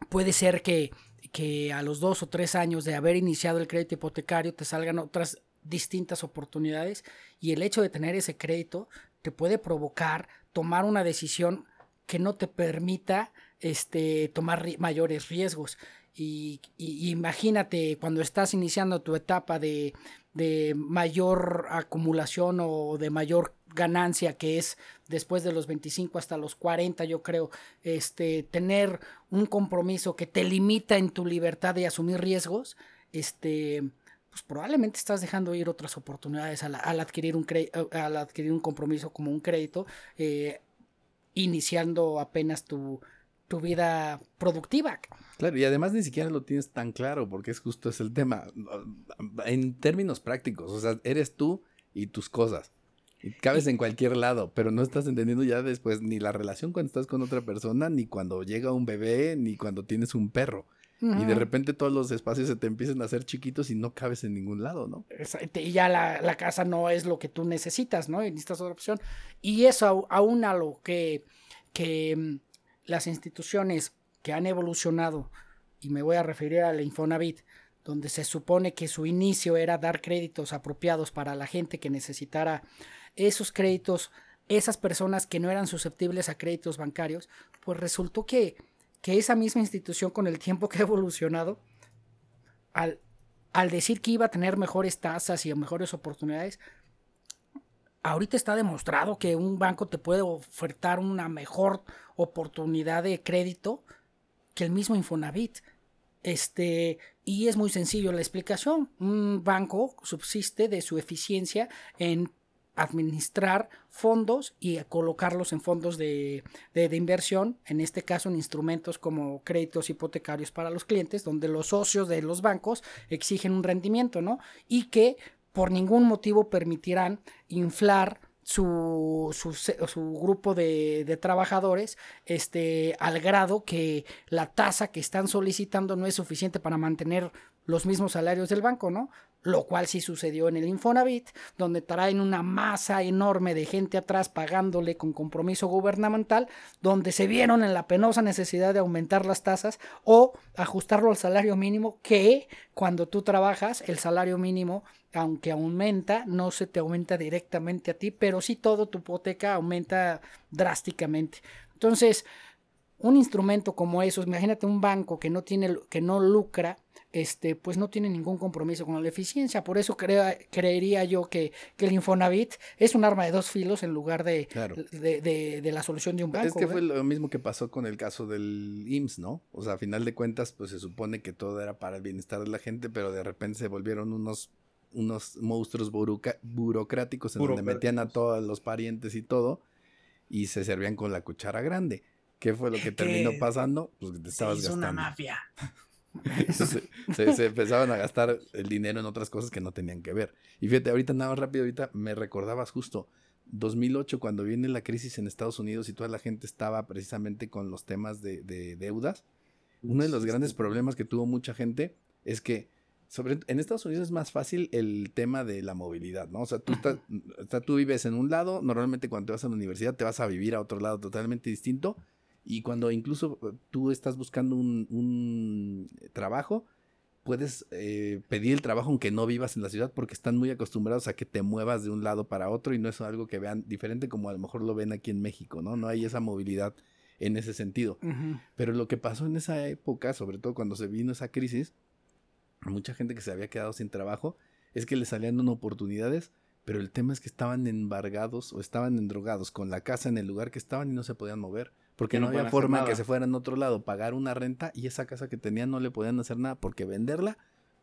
puede ser que, que a los dos o tres años de haber iniciado el crédito hipotecario te salgan otras distintas oportunidades y el hecho de tener ese crédito te puede provocar tomar una decisión que no te permita este, tomar mayores riesgos. Y, imagínate cuando estás iniciando tu etapa de, de mayor acumulación o de mayor ganancia que es después de los 25 hasta los 40 yo creo este tener un compromiso que te limita en tu libertad de asumir riesgos este pues probablemente estás dejando ir otras oportunidades al, adquirir un al adquirir un compromiso como un crédito eh, iniciando apenas tu, tu vida productiva Claro, y además ni siquiera lo tienes tan claro, porque es justo es el tema. En términos prácticos, o sea, eres tú y tus cosas. Y cabes en cualquier lado, pero no estás entendiendo ya después ni la relación cuando estás con otra persona, ni cuando llega un bebé, ni cuando tienes un perro. Y de repente todos los espacios se te empiezan a hacer chiquitos y no cabes en ningún lado, ¿no? Y ya la, casa no es lo que tú necesitas, ¿no? Y necesitas otra opción. Y eso aún a lo que, que mm, las instituciones que han evolucionado, y me voy a referir a la Infonavit, donde se supone que su inicio era dar créditos apropiados para la gente que necesitara esos créditos, esas personas que no eran susceptibles a créditos bancarios, pues resultó que que esa misma institución con el tiempo que ha evolucionado, al, al decir que iba a tener mejores tasas y mejores oportunidades, ahorita está demostrado que un banco te puede ofertar una mejor oportunidad de crédito que el mismo Infonavit. Este, y es muy sencillo la explicación. Un banco subsiste de su eficiencia en administrar fondos y colocarlos en fondos de, inversión, en este caso en instrumentos como créditos hipotecarios para los clientes, donde los socios de los bancos exigen un rendimiento, ¿no? Y que por ningún motivo permitirán inflar su, su, grupo de, de, trabajadores este, al grado que la tasa que están solicitando no es suficiente para mantener los mismos salarios del banco, ¿no? Lo cual sí sucedió en el Infonavit, donde traen una masa enorme de gente atrás pagándole con compromiso gubernamental, donde se vieron en la penosa necesidad de aumentar las tasas o ajustarlo al salario mínimo, que cuando tú trabajas, el salario mínimo, aunque aumenta, no se te aumenta directamente a ti, pero sí todo tu hipoteca aumenta drásticamente. Entonces, un instrumento como eso, imagínate un banco que no tiene, que no lucra, este, pues no tiene ningún compromiso con la eficiencia. Por eso creería yo que, el Infonavit es un arma de dos filos en lugar de, de, la solución de un banco. Es que fue lo mismo que pasó con el caso del IMSS, ¿no? O sea, a final de cuentas, pues se supone que todo era para el bienestar de la gente, pero de repente se volvieron unos unos monstruos burocráticos en donde metían a todos los parientes y todo y se servían con la cuchara grande. ¿Qué fue lo que terminó pasando? Pues que te estabas se una mafia. se, empezaban a gastar el dinero en otras cosas que no tenían que ver. Y fíjate, ahorita nada más rápido, ahorita me recordabas justo 2008 cuando viene la crisis en Estados Unidos y toda la gente estaba precisamente con los temas de, deudas. Uno de los grandes problemas que tuvo mucha gente es que sobre, en Estados Unidos es más fácil el tema de la movilidad, ¿no? O sea, tú, tú vives en un lado, normalmente cuando te vas a la universidad te vas a vivir a otro lado totalmente distinto y cuando incluso eh, tú estás buscando un, trabajo, puedes eh, pedir el trabajo aunque no vivas en la ciudad porque están muy acostumbrados a que te muevas de un lado para otro y no es algo que vean diferente como a lo mejor lo ven aquí en México, ¿no? No hay esa movilidad en ese sentido. Pero lo que pasó en esa época, sobre todo cuando se vino esa crisis, mucha gente que se había quedado sin trabajo, es que le salían oportunidades, pero el tema es que estaban embargados o estaban endrogados con la casa en el lugar que estaban y no se podían mover. Porque no, había forma que se fueran a otro lado, pagar una renta y esa casa que tenían no le podían hacer nada porque venderla,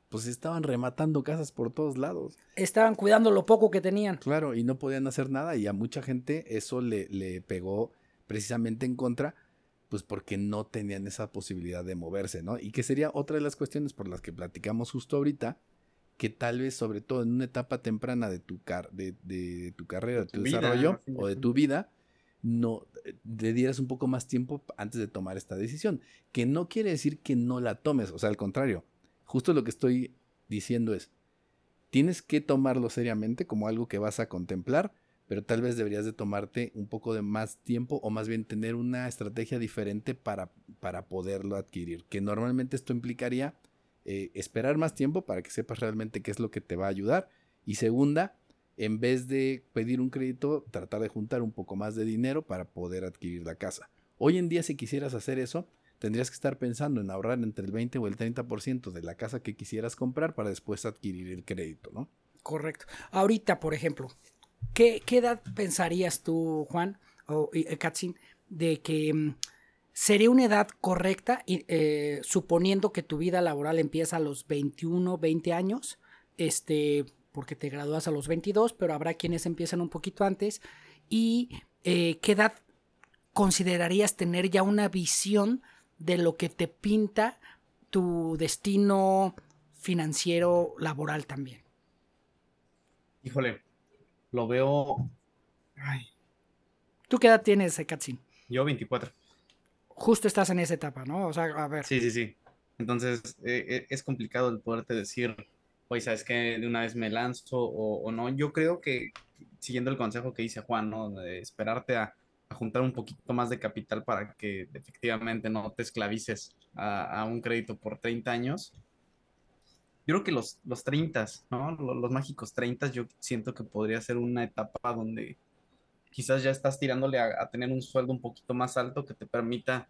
pues estaban rematando casas por todos lados. Estaban cuidando lo poco que tenían. Claro, y no podían hacer nada y a mucha gente eso le, le pegó precisamente en contra, pues porque no tenían esa posibilidad de moverse, ¿no? Y que sería otra de las cuestiones por las que platicamos justo ahorita, que tal vez sobre todo en una etapa temprana de tu, car de, de, tu carrera, de tu, desarrollo o de tu vida, no le dieras un poco más tiempo antes de tomar esta decisión. Que no quiere decir que no la tomes, o sea, al contrario, justo lo que estoy diciendo es, tienes que tomarlo seriamente como algo que vas a contemplar, pero tal vez deberías de tomarte un poco de más tiempo o más bien tener una estrategia diferente para, para poderlo adquirir, que normalmente esto implicaría eh, esperar más tiempo para que sepas realmente qué es lo que te va a ayudar y segunda, en vez de pedir un crédito, tratar de juntar un poco más de dinero para poder adquirir la casa. Hoy en día, si quisieras hacer eso, tendrías que estar pensando en ahorrar entre el 20 o el 30% de la casa que quisieras comprar para después adquirir el crédito, ¿no? Correcto. Ahorita, por ejemplo, ¿qué, edad pensarías tú, Juan o eh, Katzin, de que mm, sería una edad correcta, eh, suponiendo que tu vida laboral empieza a los 21, 20 años? Este, porque te gradúas a los 22, pero habrá quienes empiezan un poquito antes. ¿Y eh, qué edad considerarías tener ya una visión de lo que te pinta tu destino financiero laboral también? Híjole, lo veo Ay, ¿Tú qué edad tienes, Katsin? yo 24. Justo estás en esa etapa, ¿no? O sea, a ver. Sí, sí, sí. Entonces eh, eh, es complicado el poderte decir, oye, ¿sabes qué? De una vez me lanzo o, no. Yo creo que siguiendo el consejo que dice Juan, ¿no? De esperarte a, a juntar un poquito más de capital para que efectivamente no te esclavices a, a un crédito por 30 años. Yo creo que los, los 30, ¿no? Los, los mágicos 30, yo siento que podría ser una etapa donde quizás ya estás tirándole a, tener un sueldo un poquito más alto que te permita,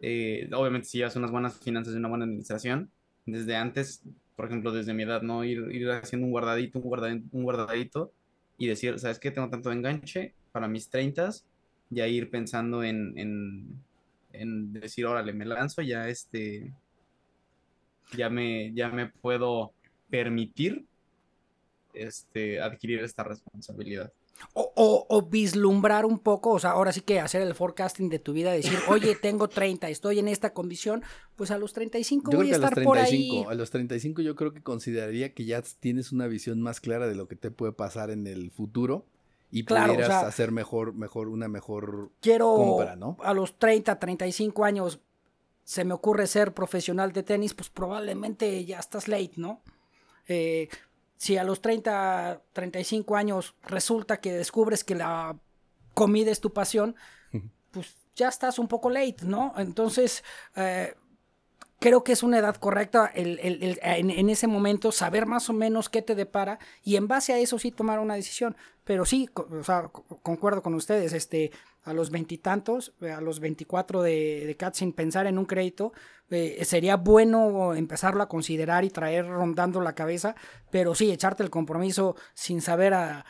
eh, obviamente si llevas unas buenas finanzas y una buena administración, desde antes, por ejemplo, desde mi edad, ¿no? Ir, ir haciendo un guardadito, un guardadito, un guardadito y decir, ¿sabes qué? Tengo tanto enganche para mis 30, ya ir pensando en, en, en decir, órale, me lanzo, ya este, ya me, ya me puedo permitir este, adquirir esta responsabilidad. O, o- o vislumbrar un poco, o sea, ahora sí que hacer el forecasting de tu vida, decir, oye, tengo 30, estoy en esta condición, pues a los 35 Yo voy creo a que a los estar por ahí. 35, a los 35 yo creo que consideraría que ya tienes una visión más clara de lo que te puede pasar en el futuro y Claro, o pudieras sea- hacer mejor, mejor, una mejor Quiero compra, ¿no? a los 30, 35 años, se me ocurre ser profesional de tenis, pues probablemente ya estás late, ¿no? Eh, si a los 30, 35 años resulta que descubres que la comida es tu pasión, pues ya estás un poco late, ¿no? Entonces, eh, creo que es una edad correcta el- el- el- en, en ese momento saber más o menos qué te depara y en base a eso sí tomar una decisión. Pero sí, o sea, co- concuerdo con ustedes, este, a los veintitantos, eh, a los 24 de, de CAT sin pensar en un crédito, eh, sería bueno empezarlo a considerar y traer rondando la cabeza, pero sí, echarte el compromiso sin saber a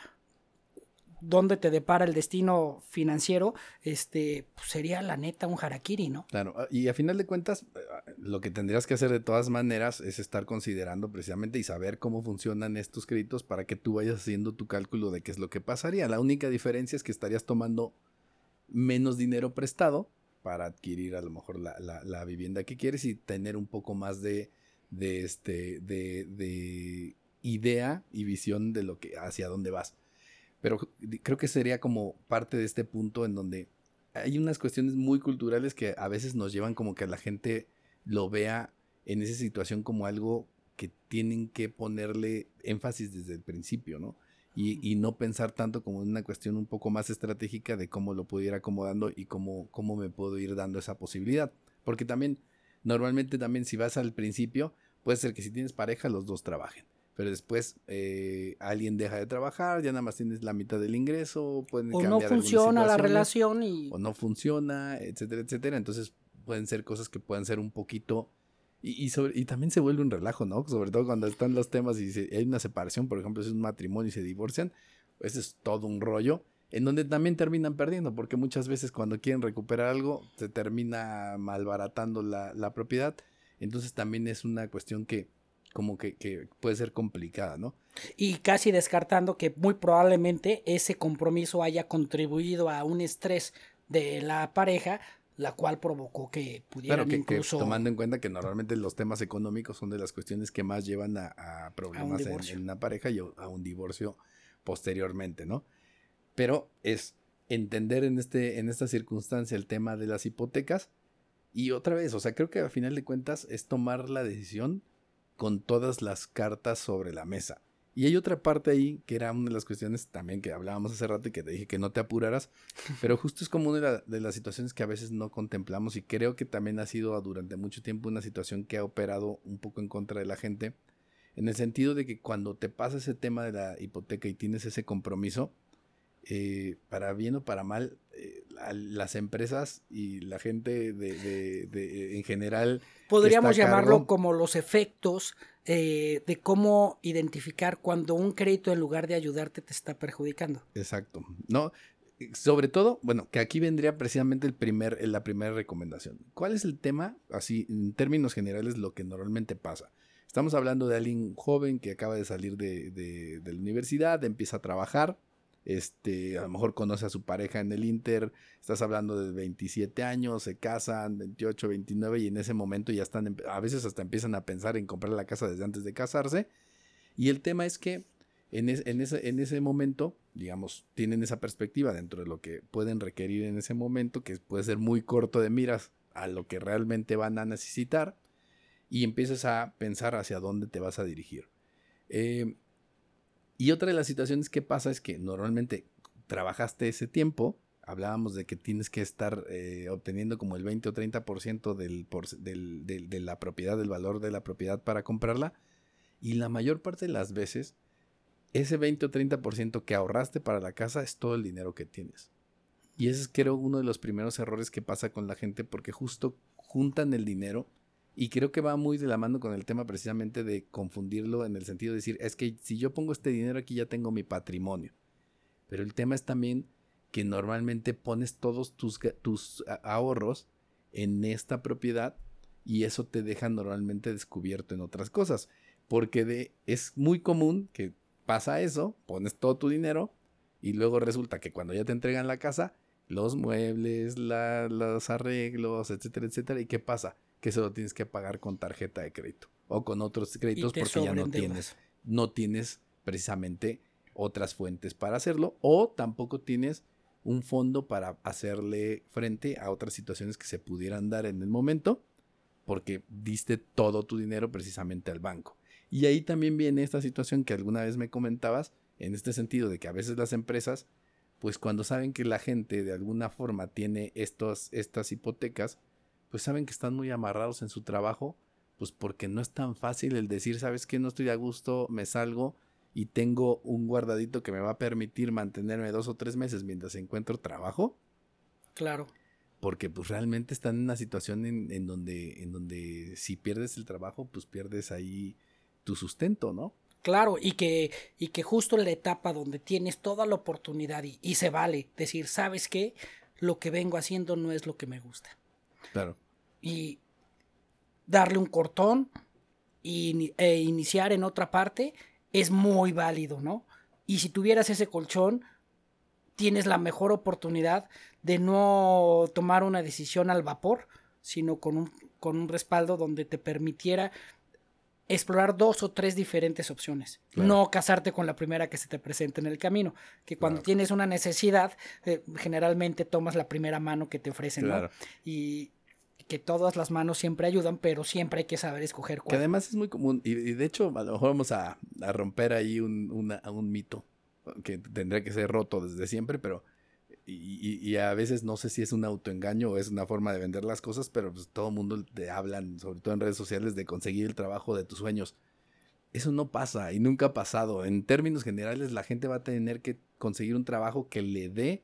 dónde te depara el destino financiero, este, pues sería la neta un harakiri, ¿no? Claro, ah, y a final de cuentas, eh, lo que tendrías que hacer de todas maneras es estar considerando precisamente y saber cómo funcionan estos créditos para que tú vayas haciendo tu cálculo de qué es lo que pasaría. La única diferencia es que estarías tomando menos dinero prestado para adquirir a lo mejor la, la- la vivienda que quieres y tener un poco más de, de, este, de, de idea y visión de lo que hacia dónde vas. Pero creo que sería como parte de este punto en donde hay unas cuestiones muy culturales que a veces nos llevan como que la gente lo vea en esa situación como algo que tienen que ponerle énfasis desde el principio, ¿no? Y, y no pensar tanto como en una cuestión un poco más estratégica de cómo lo puedo ir acomodando y cómo, cómo me puedo ir dando esa posibilidad. Porque también, normalmente también si vas al principio, puede ser que si tienes pareja los dos trabajen. Pero después eh, alguien deja de trabajar, ya nada más tienes la mitad del ingreso, pueden O no cambiar algunas funciona la relación y... o no funciona, etcétera, etcétera. Entonces pueden ser cosas que puedan ser un poquito... Y, y, sobre- y también se vuelve un relajo, ¿no? Sobre todo cuando están los temas y se- hay una separación, por ejemplo, si es un matrimonio y se divorcian, ese es todo un rollo, en donde también terminan perdiendo, porque muchas veces cuando quieren recuperar algo, se termina malbaratando la, la propiedad. Entonces también es una cuestión que como que, que puede ser complicada, ¿no? y casi descartando que muy probablemente ese compromiso haya contribuido a un estrés de la pareja, la cual provocó que pudieran Claro, que, que incluso... tomando en cuenta que normalmente los temas económicos son de las cuestiones que más llevan a, a problemas en una pareja y a un divorcio posteriormente, ¿no? Pero es entender en, este, en esta circunstancia el tema de las hipotecas y otra vez, o sea, creo que al final de cuentas es tomar la decisión con todas las cartas sobre la mesa. Y hay otra parte ahí que era una de las cuestiones también que hablábamos hace rato y que te dije que no te apuraras, pero justo es como una de, la- de las situaciones que a veces no contemplamos y creo que también ha sido durante mucho tiempo una situación que ha operado un poco en contra de la gente, en el sentido de que cuando te pasa ese tema de la hipoteca y tienes ese compromiso, eh, para bien o para mal, eh, la- las empresas y la gente de, de- de- en general Podríamos llamarlo cargo. como los efectos eh, de cómo identificar cuando un crédito en lugar de ayudarte te está perjudicando. Exacto. No, sobre todo, bueno, que aquí vendría precisamente el primer, la primera recomendación. ¿Cuál es el tema? Así, en términos generales, lo que normalmente pasa. Estamos hablando de alguien joven que acaba de salir de, de- de la universidad, empieza a trabajar, este, a lo mejor conoce a su pareja en el Inter, estás hablando de 27 años, se casan, 28, 29, y en ese momento ya están, a veces hasta empiezan a pensar en comprar la casa desde antes de casarse. Y el tema es que en, en ese, en ese momento digamos, tienen esa perspectiva dentro de lo que pueden requerir en ese momento, que puede ser muy corto de miras a lo que realmente van a necesitar, y empiezas a pensar hacia dónde te vas a dirigir. Eh, y otra de las situaciones que pasa es que normalmente trabajaste ese tiempo, hablábamos de que tienes que estar eh, obteniendo como el 20 o 30% del, de la propiedad, del valor de la propiedad para comprarla, y la mayor parte de las veces, ese 20 o 30% que ahorraste para la casa es todo el dinero que tienes. Y ese es creo uno de los primeros errores que pasa con la gente porque justo juntan el dinero y creo que va muy de la mano con el tema precisamente de confundirlo en el sentido de decir, es que si yo pongo este dinero aquí ya tengo mi patrimonio. Pero el tema es también que normalmente pones todos tus, tus ahorros en esta propiedad y eso te deja normalmente descubierto en otras cosas. Porque de, es muy común que pasa eso, pones todo tu dinero y luego resulta que cuando ya te entregan la casa, los muebles, los arreglos, etcétera, etcétera, ¿y qué pasa? Que eso lo tienes que pagar con tarjeta de crédito o con otros créditos porque ya no tienes, no tienes precisamente otras fuentes para hacerlo o tampoco tienes un fondo para hacerle frente a otras situaciones que se pudieran dar en el momento porque diste todo tu dinero precisamente al banco. Y ahí también viene esta situación que alguna vez me comentabas en este sentido de que a veces las empresas pues cuando saben que la gente de alguna forma tiene estos, estas hipotecas, pues saben que están muy amarrados en su trabajo, pues porque no es tan fácil el decir, sabes que no estoy a gusto, me salgo y tengo un guardadito que me va a permitir mantenerme dos o tres meses mientras encuentro trabajo. Claro. Porque pues realmente están en una situación en, donde, en donde si pierdes el trabajo, pues pierdes ahí tu sustento, ¿no? Claro, y que, y que justo en la etapa donde tienes toda la oportunidad y, y se vale decir, ¿sabes qué? Lo que vengo haciendo no es lo que me gusta. Claro. Y darle un cortón y, e iniciar en otra parte es muy válido, ¿no? Y si tuvieras ese colchón, tienes la mejor oportunidad de no tomar una decisión al vapor, sino con un, con un respaldo donde te permitiera explorar dos o tres diferentes opciones. No casarte con la primera que se te presente en el camino. Que cuando tienes una necesidad, eh, generalmente tomas la primera mano que te ofrecen. ¿no? Y, que todas las manos siempre ayudan, pero siempre hay que saber escoger cuál. Que además es muy común, y, de hecho a lo mejor vamos a, romper ahí un, un mito que tendría que ser roto desde siempre, pero y, y, a veces no sé si es un autoengaño o es una forma de vender las cosas, pero pues todo el mundo te hablan, sobre todo en redes sociales, de conseguir el trabajo de tus sueños. Eso no pasa y nunca ha pasado. En términos generales, la gente va a tener que conseguir un trabajo que le dé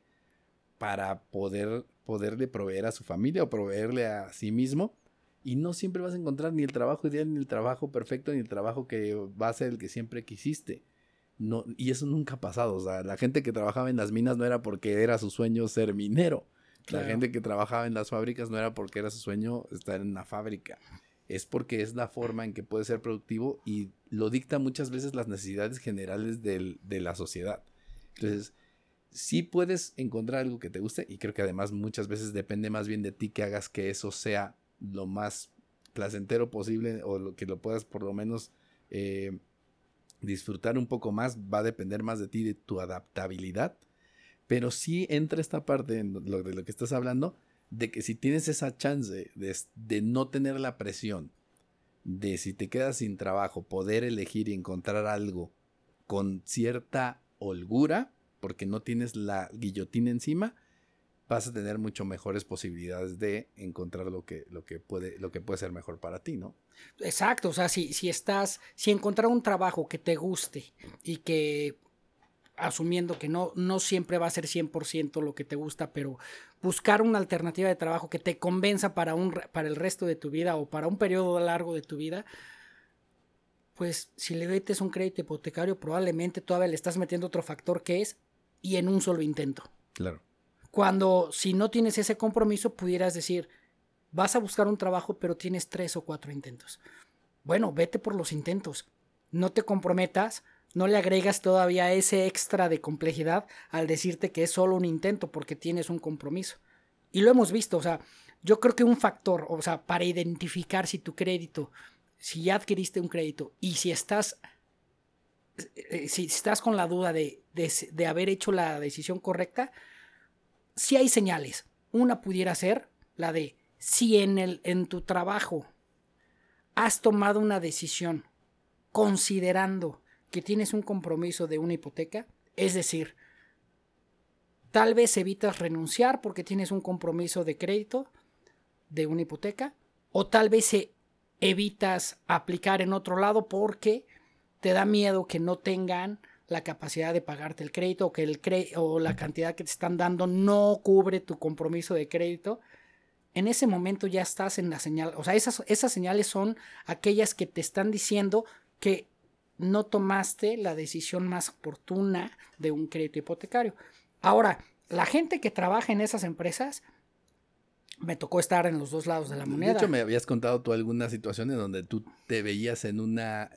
para poder poderle proveer a su familia o proveerle a sí mismo. Y no siempre vas a encontrar ni el trabajo ideal, ni el trabajo perfecto, ni el trabajo que va a ser el que siempre quisiste. No, y eso nunca ha pasado. O sea, la gente que trabajaba en las minas no era porque era su sueño ser minero. La gente que trabajaba en las fábricas no era porque era su sueño estar en una fábrica. Es porque es la forma en que puede ser productivo y lo dicta muchas veces las necesidades generales de la sociedad. Entonces, sí puedes encontrar algo que te guste y creo que además muchas veces depende más bien de ti que hagas que eso sea lo más placentero posible o lo que lo puedas por lo menos eh, disfrutar un poco más va a depender más de ti de tu adaptabilidad. Pero sí entra esta parte lo, de lo que estás hablando de que si tienes esa chance de, de no tener la presión de si te quedas sin trabajo poder elegir y encontrar algo con cierta holgura porque no tienes la guillotina encima, vas a tener mucho mejores posibilidades de encontrar lo que, lo que, puede, lo que puede ser mejor para ti, ¿no? Exacto, o sea, si, si estás, si encontrar un trabajo que te guste y que asumiendo que no, no siempre va a ser 100% lo que te gusta, pero buscar una alternativa de trabajo que te convenza para, un, para el resto de tu vida o para un periodo largo de tu vida, pues si le metes un crédito hipotecario, probablemente todavía le estás metiendo otro factor que es y en un solo intento. Claro. Cuando si no tienes ese compromiso, pudieras decir, vas a buscar un trabajo, pero tienes tres o cuatro intentos. Bueno, vete por los intentos. No te comprometas, no le agregas todavía ese extra de complejidad al decirte que es solo un intento porque tienes un compromiso. Y lo hemos visto, o sea, yo creo que un factor, o sea, para identificar si tu crédito, si ya adquiriste un crédito y si estás eh, si estás con la duda de, de, haber hecho la decisión correcta, si hay señales. Una pudiera ser la de si en, el, en tu trabajo has tomado una decisión considerando que tienes un compromiso de una hipoteca, es decir, tal vez evitas renunciar porque tienes un compromiso de crédito de una hipoteca, o tal vez evitas aplicar en otro lado porque te da miedo que no tengan la capacidad de pagarte el crédito o que el o la cantidad que te están dando no cubre tu compromiso de crédito, en ese momento ya estás en la señal. O sea, esas, esas señales son aquellas que te están diciendo que no tomaste la decisión más oportuna de un crédito hipotecario. Ahora, la gente que trabaja en esas empresas, me tocó estar en los dos lados de la moneda. De hecho, me habías contado tú algunas situaciones donde tú te veías en una,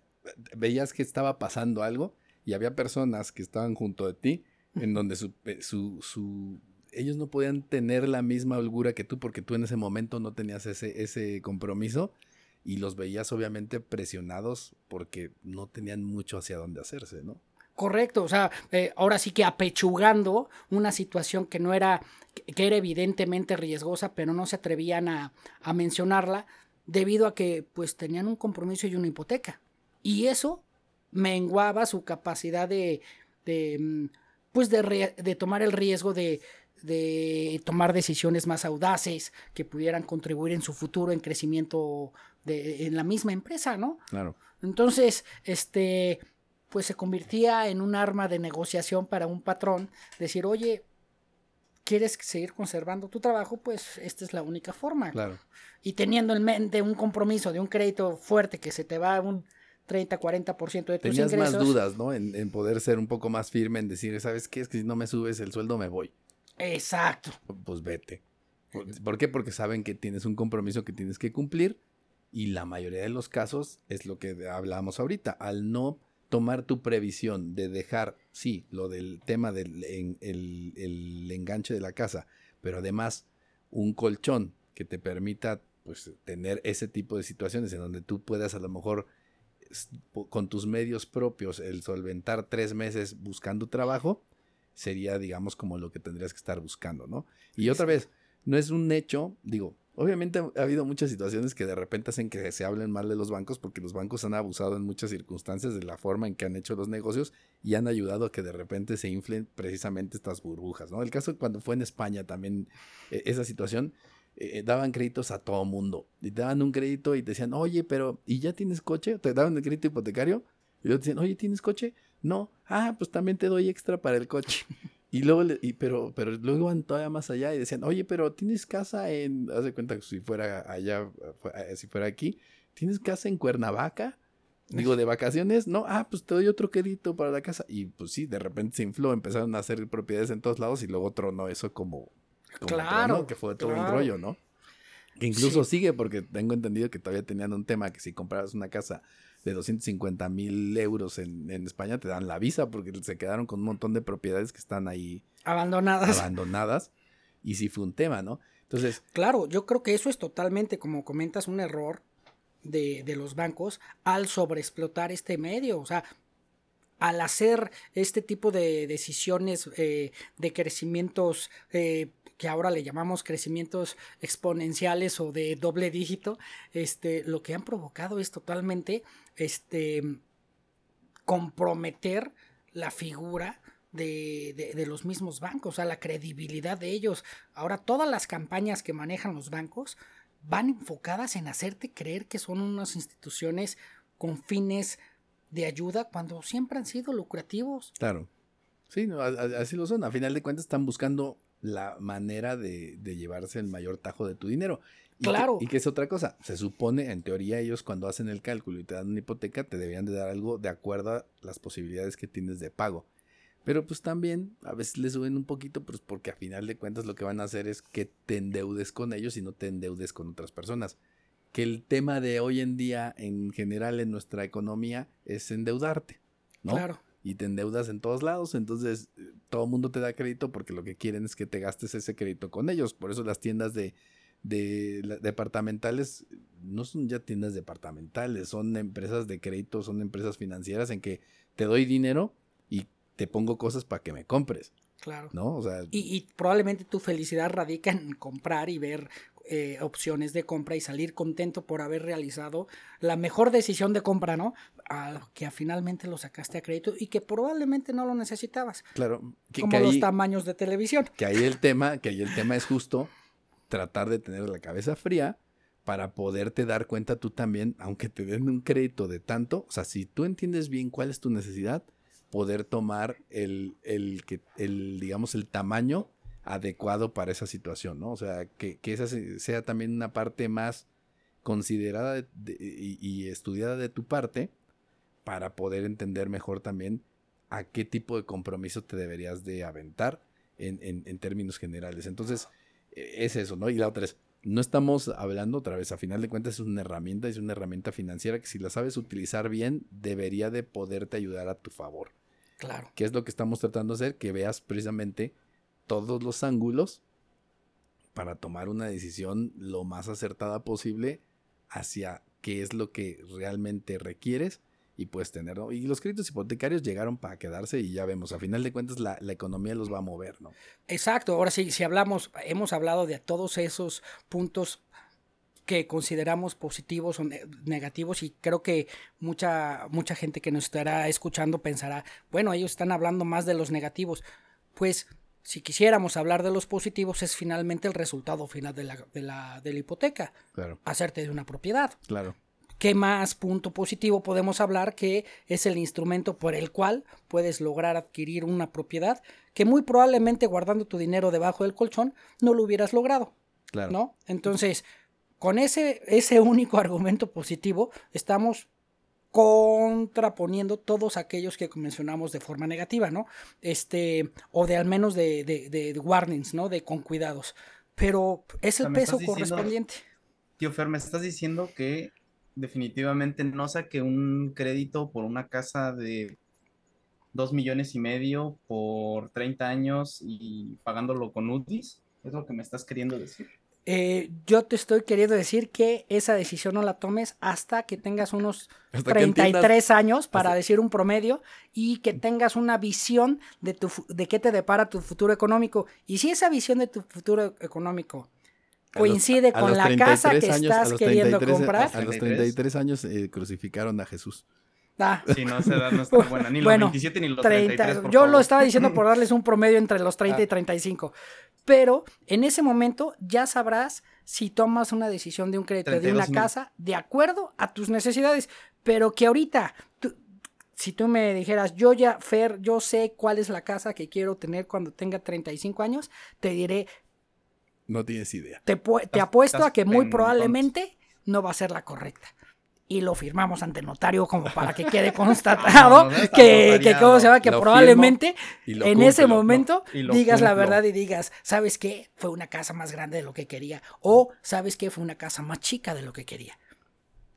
veías que estaba pasando algo y había personas que estaban junto de ti en donde su, su, su, ellos no podían tener la misma holgura que tú porque tú en ese momento no tenías ese, ese compromiso y los veías obviamente presionados porque no tenían mucho hacia dónde hacerse, ¿no? Correcto, o sea, eh, ahora sí que apechugando una situación que no era, que era evidentemente riesgosa, pero no se atrevían a, a mencionarla debido a que pues tenían un compromiso y una hipoteca. Y eso menguaba su capacidad de, de mm, pues de, de, tomar el riesgo de, de tomar decisiones más audaces que pudieran contribuir en su futuro en crecimiento de, en la misma empresa, ¿no? Claro. Entonces, este, pues se convertía en un arma de negociación para un patrón, decir, oye, ¿quieres seguir conservando tu trabajo? Pues esta es la única forma. Claro. Y teniendo en mente un compromiso de un crédito fuerte que se te va un 30, 40% de tus Tenías ingresos. más dudas, ¿no? En, en, poder ser un poco más firme en decir, ¿sabes qué? Es que si no me subes el sueldo me voy. Exacto. Pues vete. ¿Por qué? Porque saben que tienes un compromiso que tienes que cumplir y la mayoría de los casos es lo que hablábamos ahorita. Al no tomar tu previsión de dejar, sí, lo del tema del el, el enganche de la casa, pero además un colchón que te permita pues tener ese tipo de situaciones en donde tú puedas a lo mejor con tus medios propios el solventar tres meses buscando trabajo, sería, digamos, como lo que tendrías que estar buscando, ¿no? Y otra vez, no es un hecho, digo, obviamente ha habido muchas situaciones que de repente hacen que se hablen mal de los bancos porque los bancos han abusado en muchas circunstancias de la forma en que han hecho los negocios y han ayudado a que de repente se inflen precisamente estas burbujas, ¿no? El caso cuando fue en España también e, esa situación, eh, daban créditos a todo mundo. Y te daban un crédito y te decían, oye, pero ¿y ya tienes coche? Te daban el crédito hipotecario y luego te decían, oye, ¿tienes coche? No. Ah, pues también te doy extra para el coche. Y luego, y, pero, pero luego iban todavía más allá y decían, oye, pero tienes casa en, haz de cuenta que si fuera allá, eh, si fuera aquí, ¿tienes casa en Cuernavaca? Digo, de vacaciones, no, ah, pues te doy otro crédito para la casa. Y pues sí, de repente se infló, empezaron a hacer propiedades en todos lados y luego tronó eso como, claro, que fue todo un rollo, ¿no? Que incluso sigue porque tengo entendido que todavía tenían un tema que si comprabas una casa de 250 mil euros en, España te dan la visa porque se quedaron con un montón de propiedades que están ahí abandonadas. Abandonadas. Y sí fue un tema, ¿no? Entonces. Claro, yo creo que eso es totalmente, como comentas, un error de, de los bancos al sobreexplotar este medio. O sea, al hacer este tipo de decisiones eh, de crecimientos eh, que ahora le llamamos crecimientos exponenciales o de doble dígito, este, lo que han provocado es totalmente este, comprometer la figura de, de, los mismos bancos, o sea, la credibilidad de ellos. Ahora, todas las campañas que manejan los bancos van enfocadas en hacerte creer que son unas instituciones con fines de ayuda cuando siempre han sido lucrativos. Claro. Sí, así lo son. A final de cuentas están buscando la manera de, llevarse el mayor tajo de tu dinero. Y claro. Que, y que es otra cosa. Se supone, en teoría, ellos cuando hacen el cálculo y te dan una hipoteca, te debían de dar algo de acuerdo a las posibilidades que tienes de pago. Pero pues también a veces le suben un poquito, pues porque a final de cuentas lo que van a hacer es que te endeudes con ellos y no te endeudes con otras personas. Que el tema de hoy en día, en general en nuestra economía, es endeudarte. ¿no? Claro y te endeudas en todos lados, entonces eh, todo el mundo te da crédito porque lo que quieren es que te gastes ese crédito con ellos. Por eso las tiendas de, de departamentales no son ya tiendas departamentales, son empresas de crédito, son empresas financieras en que te doy dinero y te pongo cosas para que me compres, Claro. ¿no? O sea, Y, y probablemente tu felicidad radica en comprar y ver eh, opciones de compra y salir contento por haber realizado la mejor decisión de compra, ¿no? A, que finalmente lo sacaste a crédito y que probablemente no lo necesitabas. claro, que, como que los ahí, tamaños de televisión. que ahí el tema, que ahí el tema es justo tratar de tener la cabeza fría para poderte dar cuenta tú también, aunque te den un crédito de tanto, o sea, si tú entiendes bien cuál es tu necesidad, poder tomar el, el, que, el digamos, el tamaño adecuado para esa situación, ¿no? O sea, que, que esa se- sea también una parte más considerada de- de- y, y estudiada de tu parte para poder entender mejor también a qué tipo de compromiso te deberías de aventar en, en- en términos generales. Entonces, eh, es eso, ¿no? Y la otra es, no estamos hablando otra vez, a final de cuentas es una herramienta, es una herramienta financiera que si la sabes utilizar bien, debería de poderte ayudar a tu favor. Claro. ¿Qué es lo que estamos tratando de hacer? Que veas precisamente todos los ángulos para tomar una decisión lo más acertada posible hacia qué es lo que realmente requieres y puedes tenerlo. Y los créditos hipotecarios llegaron para quedarse y ya vemos, a final de cuentas la, la economía los va a mover, ¿no? Exacto. Ahora sí, si hablamos, hemos hablado de todos esos puntos que consideramos positivos o ne- negativos y creo que mucha mucha gente que nos estará escuchando pensará, bueno, ellos están hablando más de los negativos. Pues si quisiéramos hablar de los positivos es finalmente el resultado final de la, de la, de la hipoteca, Claro, hacerte de una propiedad. claro. ¿Qué más punto positivo podemos hablar que es el instrumento por el cual puedes lograr adquirir una propiedad que muy probablemente guardando tu dinero debajo del colchón no lo hubieras logrado, Claro. ¿no? Entonces, con ese, ese único argumento positivo estamos contraponiendo todos aquellos que mencionamos de forma negativa, ¿no? Este, o de al menos de, de, warnings, ¿no? De con cuidados. Pero es O sea, el peso diciendo- correspondiente. Tío Fer, me estás diciendo que definitivamente no saque un crédito por una casa de dos millones y medio por 30 años y pagándolo con UDIs. ¿Es lo que me estás queriendo decir? Eh, yo te estoy queriendo decir que esa decisión no la tomes hasta que tengas unos Hasta que entiendas- 33 años, para hasta- decir un promedio, y que tengas una visión de, tu, de qué te depara tu futuro económico. Y si esa visión de tu futuro económico A los- coincide a con los la casa que 33 años- a estás los queriendo 33 comprar, A los 33. 33 años eh, crucificaron a Jesús. ah, Sí, no, esa edad no está buena. Ni los Bueno, 27 ni los 30, 33, por yo lo favor. estaba diciendo por darles un promedio entre los 30 y Ah. 35. Pero en ese momento ya sabrás si tomas una decisión de un crédito de 32 una y casa de acuerdo a tus necesidades. Pero que ahorita, tú- si tú me dijeras, yo ya, Fer, yo sé cuál es la casa que quiero tener cuando tenga 35 años, te diré, No tienes idea. te, pu- te Estás- apuesto a que muy probablemente no va a ser la correcta. Y lo firmamos ante notario como para que quede constatado No, no está que, que, ¿cómo se llama? Que probablemente en ese momento digas la verdad y digas, ¿sabes qué? Fue una casa más grande de lo que quería. O, ¿sabes qué? Fue una casa más chica de lo que quería.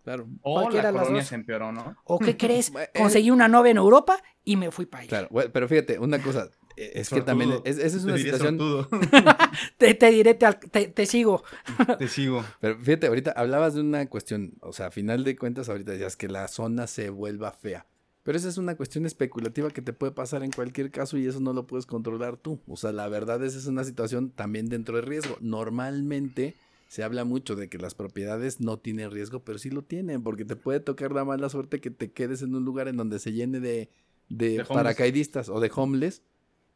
Claro. O cualquiera la de las colonia dos. se empeoró, ¿no? ¿O qué crees? Eh, Conseguí una novia en Europa y me fui para allá. Claro, pero fíjate, una cosa, eh, es que también, es- esa es Te una diría situación. Te, te diré, te, te- te sigo. Te sigo. pero fíjate, ahorita hablabas de una cuestión, o sea, a final de cuentas ahorita decías que la zona se vuelva fea, pero esa es una cuestión especulativa que te puede pasar en cualquier caso y eso no lo puedes controlar tú, o sea, la verdad esa es una situación también dentro de riesgo, normalmente se habla mucho de que las propiedades no tienen riesgo, pero sí lo tienen, porque te puede tocar la mala suerte que te quedes en un lugar en donde se llene de, de, paracaidistas o de homeless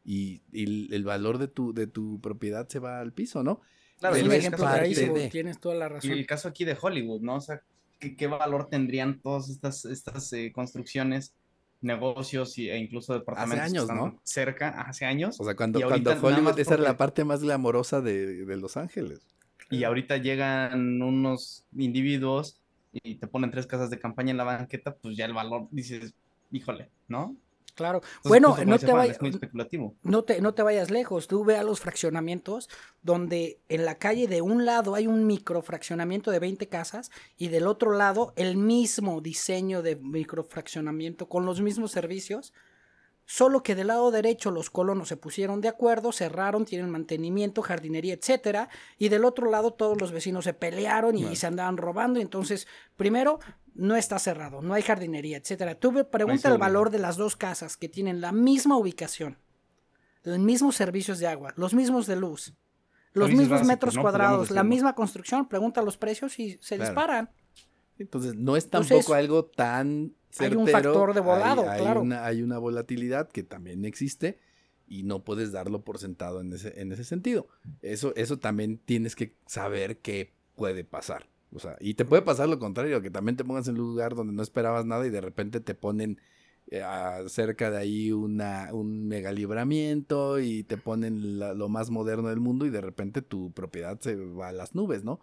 y, y el- valor de tu, de tu propiedad se va al piso, ¿no? Claro, es Pero y es el ejemplo caso parte de- Tienes toda la Y razón. el caso aquí de Hollywood, ¿no? O sea, ¿qué, qué valor tendrían todas estas, estas eh, construcciones, negocios y- e incluso departamentos años, que están ¿no? cerca, hace años? O sea, cuando, Y cuando Hollywood, esa era la parte más glamorosa de, de Los Ángeles. Y ahorita llegan unos individuos y te ponen tres casas de campaña en la banqueta, pues ya el valor, dices, híjole, ¿no? Claro. Entonces, bueno, no te, especulativo. no, te, no te vayas lejos. Tú ve a los fraccionamientos donde en la calle de un lado hay un microfraccionamiento de 20 casas y del otro lado el mismo diseño de microfraccionamiento con los mismos servicios Solo que del lado derecho los colonos se pusieron de acuerdo, cerraron, tienen mantenimiento, jardinería, etcétera, y del otro lado todos los vecinos se pelearon y se andaban robando. Entonces, primero, no está cerrado, no hay jardinería, etcétera. Tú pregunta el valor de las dos casas que tienen la misma ubicación, los mismos servicios de agua, los mismos de luz, los mismos metros cuadrados, la misma construcción, pregunta los precios y se disparan. Entonces, no es tampoco algo tan hay un factor de volado, hay, claro. Una, hay una volatilidad que también existe y no puedes darlo por sentado en ese, en ese sentido. Eso, eso también tienes que saber qué puede pasar. O sea, y te puede pasar lo contrario, que también te pongas en un lugar donde no esperabas nada y de repente te ponen eh, cerca de ahí una, un megalibramiento y te ponen lo más moderno del mundo y de repente tu propiedad se va a las nubes, ¿no?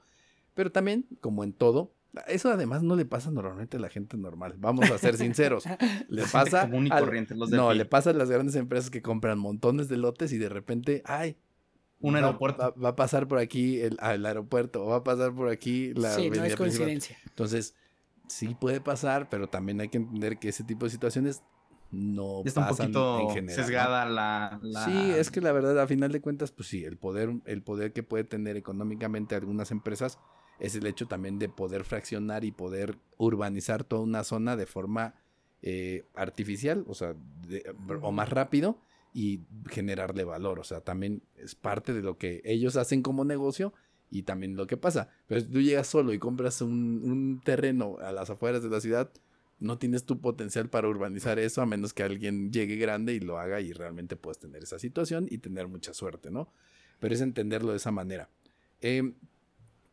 Pero también, como en todo, eso además no le pasa normalmente a la gente normal. Vamos a ser sinceros. Le pasa. Común y corriente, los no, le pasa a las grandes empresas que compran montones de lotes y de repente, ay. Un aeropuerto. Va, a pasar por aquí el, aeropuerto, o va a pasar por aquí la. Sí, no es coincidencia. Entonces, sí puede pasar, pero también hay que entender que ese tipo de situaciones no Está pasan un poquito en general, sesgada la, la, Sí, es que la verdad, a final de cuentas, pues sí, el poder, el poder que puede tener económicamente algunas empresas es el hecho también de poder fraccionar y poder urbanizar toda una zona de forma eh, artificial, o sea, o más rápido y generarle valor. O sea, también es parte de lo que ellos hacen como negocio y también lo que pasa. Pero si tú llegas solo y compras un, terreno a las afueras de la ciudad, no tienes tu potencial para urbanizar eso a menos que alguien llegue grande y lo haga y realmente puedes tener esa situación y tener mucha suerte, ¿no? Pero es entenderlo de esa manera. Eh,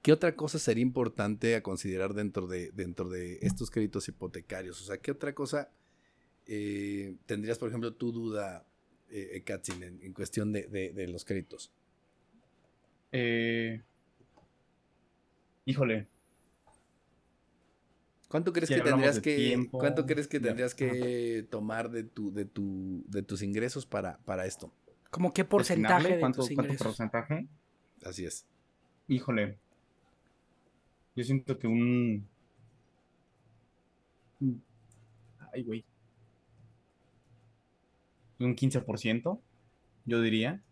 ¿Qué otra cosa sería importante a considerar dentro de, dentro de estos créditos hipotecarios? O sea, ¿qué otra cosa eh, tendrías, por ejemplo, tu duda, eh, Katzin, en, cuestión de, los créditos? Eh, híjole. ¿Cuánto crees que tendrías que cuánto crees que tendrías que tomar de tu de tu de tus ingresos para para esto? ¿Cómo qué porcentaje de tus ingresos? ¿Cuánto porcentaje? Así es. Híjole. Yo siento que un. Ay, güey. Un 15%, yo diría.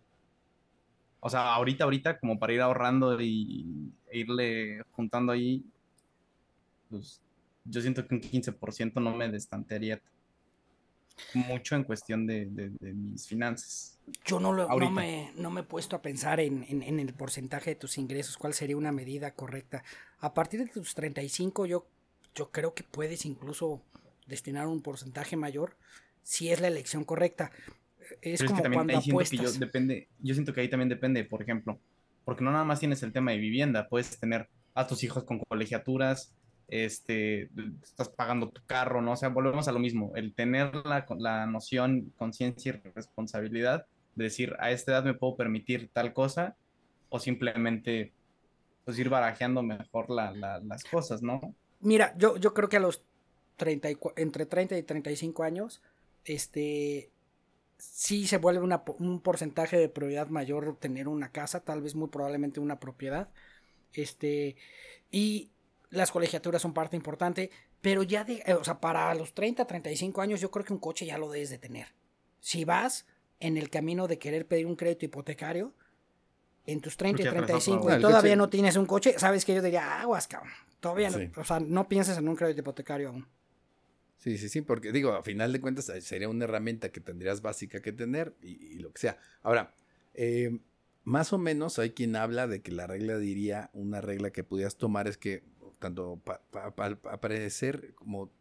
O sea, ahorita, ahorita, como para ir ahorrando y e irle juntando ahí, pues yo siento que un 15% no me destantearía mucho en cuestión de, mis finanzas. Yo no, lo, no, me, no me he puesto a pensar en, en, el porcentaje de tus ingresos, cuál sería una medida correcta. A partir de tus 35 yo, yo creo que puedes incluso destinar un porcentaje mayor si es la elección correcta. Es como cuando apuestas. yo, depende, yo siento que ahí también depende, por ejemplo, porque no nada más tienes el tema de vivienda, puedes tener a tus hijos con colegiaturas, este, estás pagando tu carro, ¿no? O sea, volvemos a lo mismo, el tener la, la noción, conciencia y responsabilidad de decir, a esta edad me puedo permitir tal cosa, o simplemente, pues ir barajeando mejor la, las cosas, ¿no? Mira, yo, yo creo que a los 30 entre 30 y 35 años, este, sí se vuelve un porcentaje de prioridad mayor tener una casa, tal vez muy probablemente una propiedad, este, y las colegiaturas son parte importante, pero ya de, eh, o sea, para los 30, 35 años yo creo que un coche ya lo debes de tener. Si vas en el camino de querer pedir un crédito hipotecario, en tus 30 y 35 y todavía no tienes un coche, sabes que yo diría, aguas, cabrón. Todavía no, o sea, no pienses en un crédito hipotecario aún. Sí, sí, sí, porque digo, a final de cuentas eh, sería una herramienta que tendrías básica que tener y, lo que sea. Ahora, eh, más o menos hay quien habla de que la regla diría, una regla que pudieras tomar es que tanto para aparecer como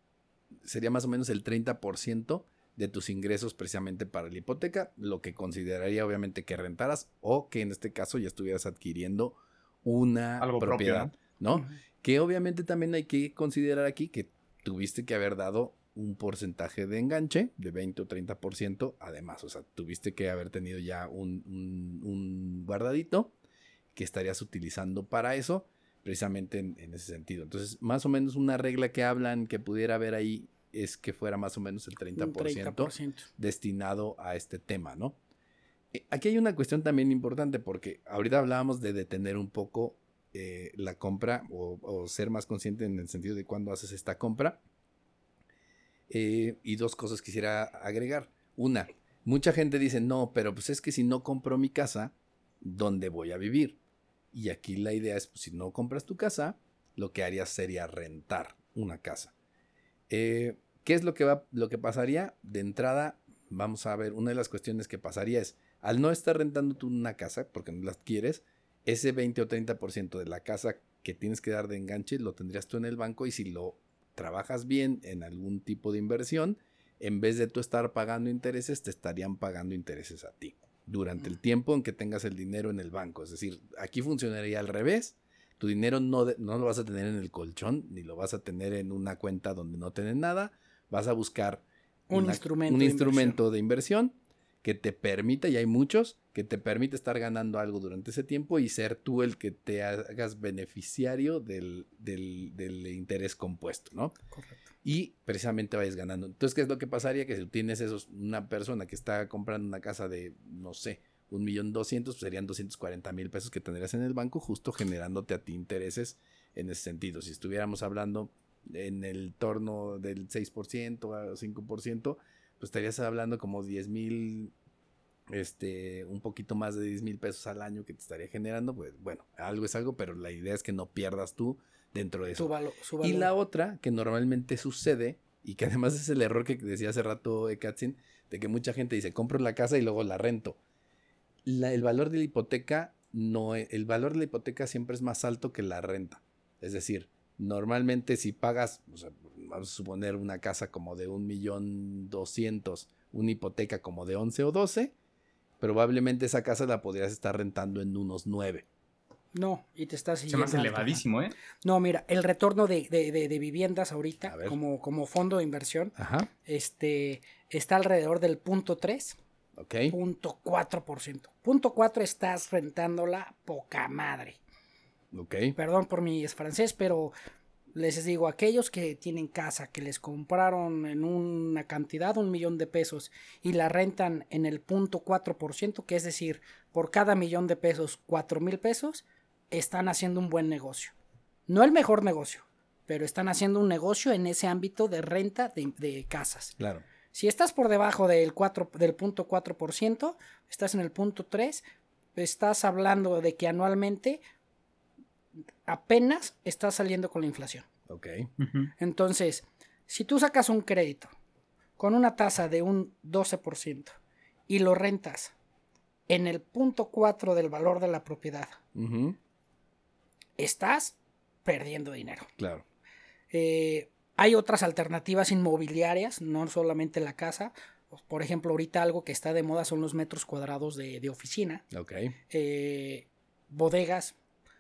sería más o menos el 30% de tus ingresos precisamente para la hipoteca, lo que consideraría obviamente que rentaras o que en este caso ya estuvieras adquiriendo una propiedad, ¿no? Que obviamente también hay que considerar aquí que tuviste que haber dado un porcentaje de enganche de 20 o 30%, además, o sea, tuviste que haber tenido ya un, un guardadito que estarías utilizando para eso precisamente en, ese sentido. Entonces, más o menos una regla que hablan que pudiera haber ahí es que fuera más o menos el 30%, destinado a este tema, ¿no? Eh, aquí hay una cuestión también importante porque ahorita hablábamos de detener un poco eh, la compra o, ser más consciente en el sentido de cuándo haces esta compra. Eh, y dos cosas quisiera agregar. Una, mucha gente dice, no, pero pues es que si no compro mi casa, ¿dónde voy a vivir? Y aquí la idea es, pues, si no compras tu casa, lo que harías sería rentar una casa. Eh, ¿Qué es lo que, va, lo que pasaría? De entrada, vamos a ver, una de las cuestiones que pasaría es, al no estar rentando tú una casa, porque no la quieres, ese 20 o 30% de la casa que tienes que dar de enganche lo tendrías tú en el banco y si lo trabajas bien en algún tipo de inversión, en vez de tú estar pagando intereses, te estarían pagando intereses a ti durante el tiempo en que tengas el dinero en el banco. Es decir, aquí funcionaría al revés. Tu dinero no, no lo vas a tener en el colchón, ni lo vas a tener en una cuenta donde no tienes nada. Vas a buscar un instrumento, un instrumento de inversión que te permita, y hay muchos, que te permite estar ganando algo durante ese tiempo y ser tú el que te hagas beneficiario del, del, interés compuesto, ¿no? Correcto. Y precisamente vayas ganando. Entonces, ¿qué es lo que pasaría? Que si tienes esos, una persona que está comprando una casa de, no sé, un millón doscientos, pues serían 240 mil pesos que tendrías en el banco, justo generándote a ti intereses en ese sentido. Si estuviéramos hablando en el torno del 6% a 5%, pues estarías hablando como 10 mil, este, un poquito más de 10 mil pesos al año que te estaría generando, pues bueno, algo es algo, pero la idea es que no pierdas tú dentro de eso. Y la otra, que normalmente sucede, y que además es el error que decía hace rato Ekatzin, de que mucha gente dice, compro la casa y luego la rento. el valor de la hipoteca, no, e, el valor de la hipoteca siempre es más alto que la renta. Es decir, normalmente si pagas, vamos a suponer una casa como de un millón doscientos, una hipoteca como de 11 o 12, probablemente esa casa la podrías estar rentando en unos 9. No, y te estás Se me hace elevadísimo, ¿eh? No, mira, el retorno de, viviendas ahorita, como, como fondo de inversión, este está alrededor del punto 3. Ok. Punto 4%. Punto 4 estás rentándola poca madre. Ok. Perdón por mi francés, pero les digo, aquellos que tienen casa, que les compraron en una cantidad, un millón de pesos, y la rentan en el punto 4%, que es decir, por cada millón de pesos, cuatro mil pesos, están haciendo un buen negocio. No el mejor negocio, pero están haciendo un negocio en ese ámbito de renta de, casas. Claro. Si estás por debajo del, 4, del punto 4%, estás en el punto 3, estás hablando de que anualmente apenas estás saliendo con la inflación. Ok. Entonces, si tú sacas un crédito con una tasa de un 12% y lo rentas en el punto 4 del valor de la propiedad, estás perdiendo dinero. Claro. Eh, hay otras alternativas inmobiliarias, no solamente la casa. Por ejemplo, ahorita algo que está de moda son los metros cuadrados de, oficina. Ok. Eh, bodegas.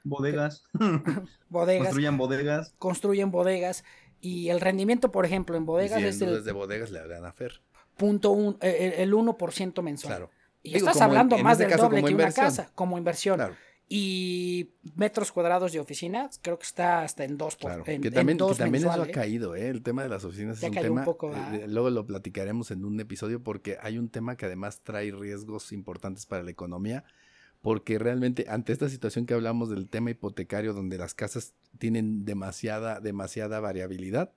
Bodegas. bodegas. Construyen bodegas. Construyen bodegas. Y el rendimiento, por ejemplo, en bodegas es el... de bodegas le hagan a Fer. Punto un, eh, el, 1% mensual. Claro. Y estás hablando más del doble que una casa, como inversión. Claro. Y metros cuadrados de oficina, creo que está hasta en dos. Por, que también, eso ha caído, ¿eh? El tema de las oficinas es un tema. Eh, luego lo platicaremos en un episodio porque hay un tema que además trae riesgos importantes para la economía. Porque realmente, ante esta situación que hablamos del tema hipotecario, donde las casas tienen demasiada, demasiada variabilidad,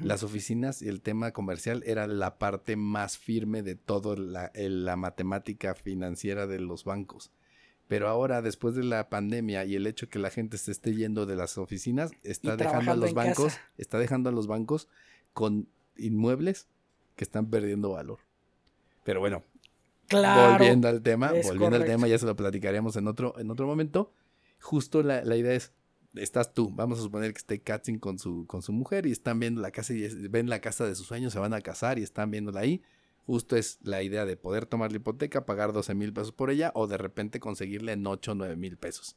las oficinas y el tema comercial era la parte más firme de toda la, la matemática financiera de los bancos. Pero ahora, después de la pandemia y el hecho que la gente se esté yendo de las oficinas, está dejando a los bancos, está dejando a los bancos con inmuebles que están perdiendo valor. Pero bueno, volviendo al tema, volviendo al tema, ya se lo platicaremos en otro, en otro momento. Justo la, idea es, estás tú, vamos a suponer que esté Katzin con su, con su mujer y están viendo la casa y ven la casa de sus sueños, se van a casar y están viéndola ahí Justo es la idea de poder tomar la hipoteca, pagar 12 mil pesos por ella o de repente conseguirle en 8 o 9 mil pesos.